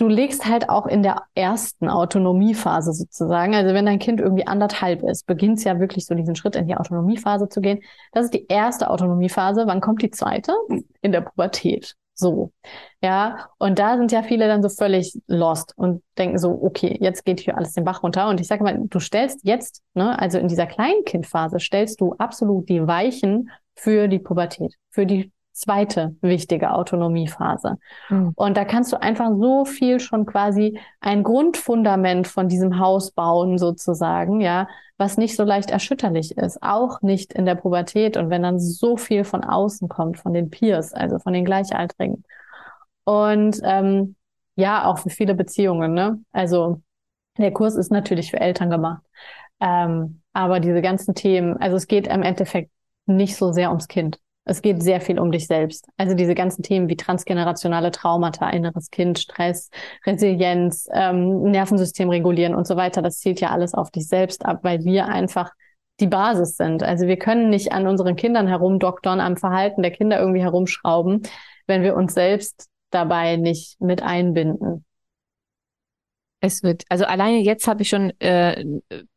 du legst halt auch in der ersten Autonomiephase sozusagen, also wenn dein Kind irgendwie anderthalb ist, beginnt es ja wirklich so diesen Schritt in die Autonomiephase zu gehen. Das ist die erste Autonomiephase. Wann kommt die zweite? In der Pubertät. So. Ja. Und da sind ja viele dann so völlig lost und denken so, okay, jetzt geht hier alles den Bach runter. Und ich sage mal, du stellst jetzt, ne, also in dieser Kleinkindphase stellst du absolut die Weichen für die Pubertät, für die zweite wichtige Autonomiephase. Mhm. Und da kannst du einfach so viel schon quasi ein Grundfundament von diesem Haus bauen, sozusagen, ja, was nicht so leicht erschütterlich ist, auch nicht in der Pubertät und wenn dann so viel von außen kommt, von den Peers, also von den Gleichaltrigen. Und ähm, ja, auch für viele Beziehungen, ne? Also der Kurs ist natürlich für Eltern gemacht. Ähm, aber diese ganzen Themen, also es geht im Endeffekt nicht so sehr ums Kind. Es geht sehr viel um dich selbst. Also diese ganzen Themen wie transgenerationale Traumata, inneres Kind, Stress, Resilienz, ähm, Nervensystem regulieren und so weiter, das zielt ja alles auf dich selbst ab, weil wir einfach die Basis sind. Also wir können nicht an unseren Kindern herumdoktern, am Verhalten der Kinder irgendwie herumschrauben, wenn wir uns selbst dabei nicht mit einbinden. Es wird, also alleine jetzt habe ich schon äh,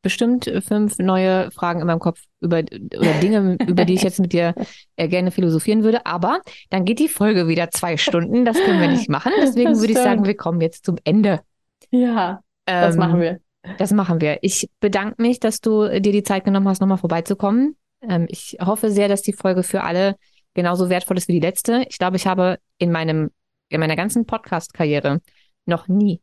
bestimmt fünf neue Fragen in meinem Kopf über oder Dinge, über die ich jetzt mit dir äh, gerne philosophieren würde. Aber dann geht die Folge wieder zwei Stunden. Das können wir nicht machen. Deswegen würde ich sagen, wir kommen jetzt zum Ende. Ja, das Ähm, machen wir. Das machen wir. Ich bedanke mich, dass du dir die Zeit genommen hast, nochmal vorbeizukommen. Ähm, ich hoffe sehr, dass die Folge für alle genauso wertvoll ist wie die letzte. Ich glaube, ich habe in meinem, in meiner ganzen Podcast-Karriere noch nie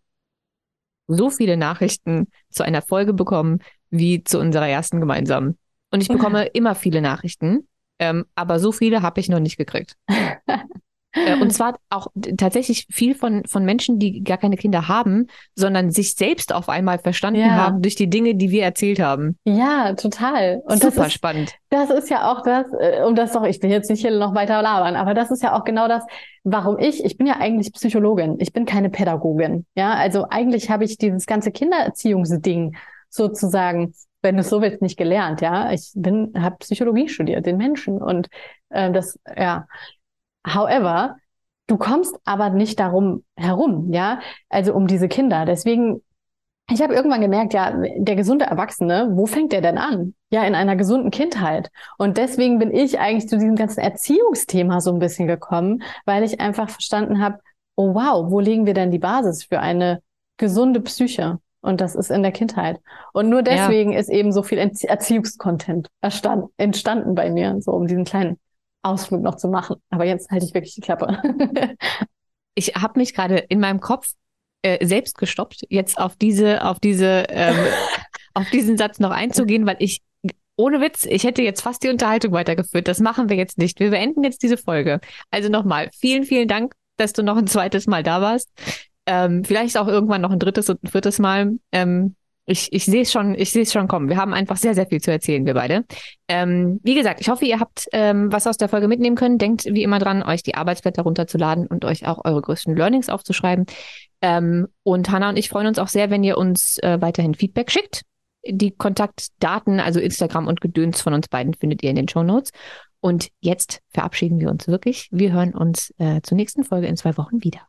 so viele Nachrichten zu einer Folge bekommen wie zu unserer ersten gemeinsamen. Und ich bekomme immer viele Nachrichten, ähm, aber so viele habe ich noch nicht gekriegt. Äh, und zwar auch tatsächlich viel von, von Menschen, die gar keine Kinder haben, sondern sich selbst auf einmal verstanden Ja. haben durch die Dinge, die wir erzählt haben. Ja, total. Und Super das ist, spannend. das ist ja auch das, äh, um das doch, ich will jetzt nicht hier noch weiter labern, aber das ist ja auch genau das, warum ich, ich bin ja eigentlich Psychologin, ich bin keine Pädagogin. Ja, also eigentlich habe ich dieses ganze Kindererziehungsding sozusagen, wenn du es so willst, nicht gelernt. Ja, ich bin, habe Psychologie studiert, den Menschen und äh, das, ja. However, du kommst aber nicht darum herum, ja, also um diese Kinder. Deswegen ich habe irgendwann gemerkt, ja, der gesunde Erwachsene, wo fängt der denn an? Ja, in einer gesunden Kindheit. Und deswegen bin ich eigentlich zu diesem ganzen Erziehungsthema so ein bisschen gekommen, weil ich einfach verstanden habe, oh wow, wo legen wir denn die Basis für eine gesunde Psyche? Und das ist in der Kindheit. Und nur Ja. deswegen ist eben so viel Erzie- Erziehungskontent entstanden bei mir, so um diesen kleinen Ausflug noch zu machen. Aber jetzt halte ich wirklich die Klappe. Ich habe mich gerade in meinem Kopf äh, selbst gestoppt, jetzt auf diese, auf diese, ähm, auf diesen Satz noch einzugehen, weil ich ohne Witz, ich hätte jetzt fast die Unterhaltung weitergeführt. Das machen wir jetzt nicht. Wir beenden jetzt diese Folge. Also nochmal, vielen, vielen Dank, dass du noch ein zweites Mal da warst. Ähm, vielleicht auch irgendwann noch ein drittes und ein viertes Mal. Ähm, ich ich sehe es schon, schon kommen. Wir haben einfach sehr, sehr viel zu erzählen, wir beide. Ähm, wie gesagt, ich hoffe, ihr habt ähm, was aus der Folge mitnehmen können. Denkt wie immer dran, euch die Arbeitsblätter runterzuladen und euch auch eure größten Learnings aufzuschreiben. Ähm, und Hanna und ich freuen uns auch sehr, wenn ihr uns äh, weiterhin Feedback schickt. Die Kontaktdaten, also Instagram und Gedöns von uns beiden, findet ihr in den Show Notes. Und jetzt verabschieden wir uns wirklich. Wir hören uns äh, zur nächsten Folge in zwei Wochen wieder.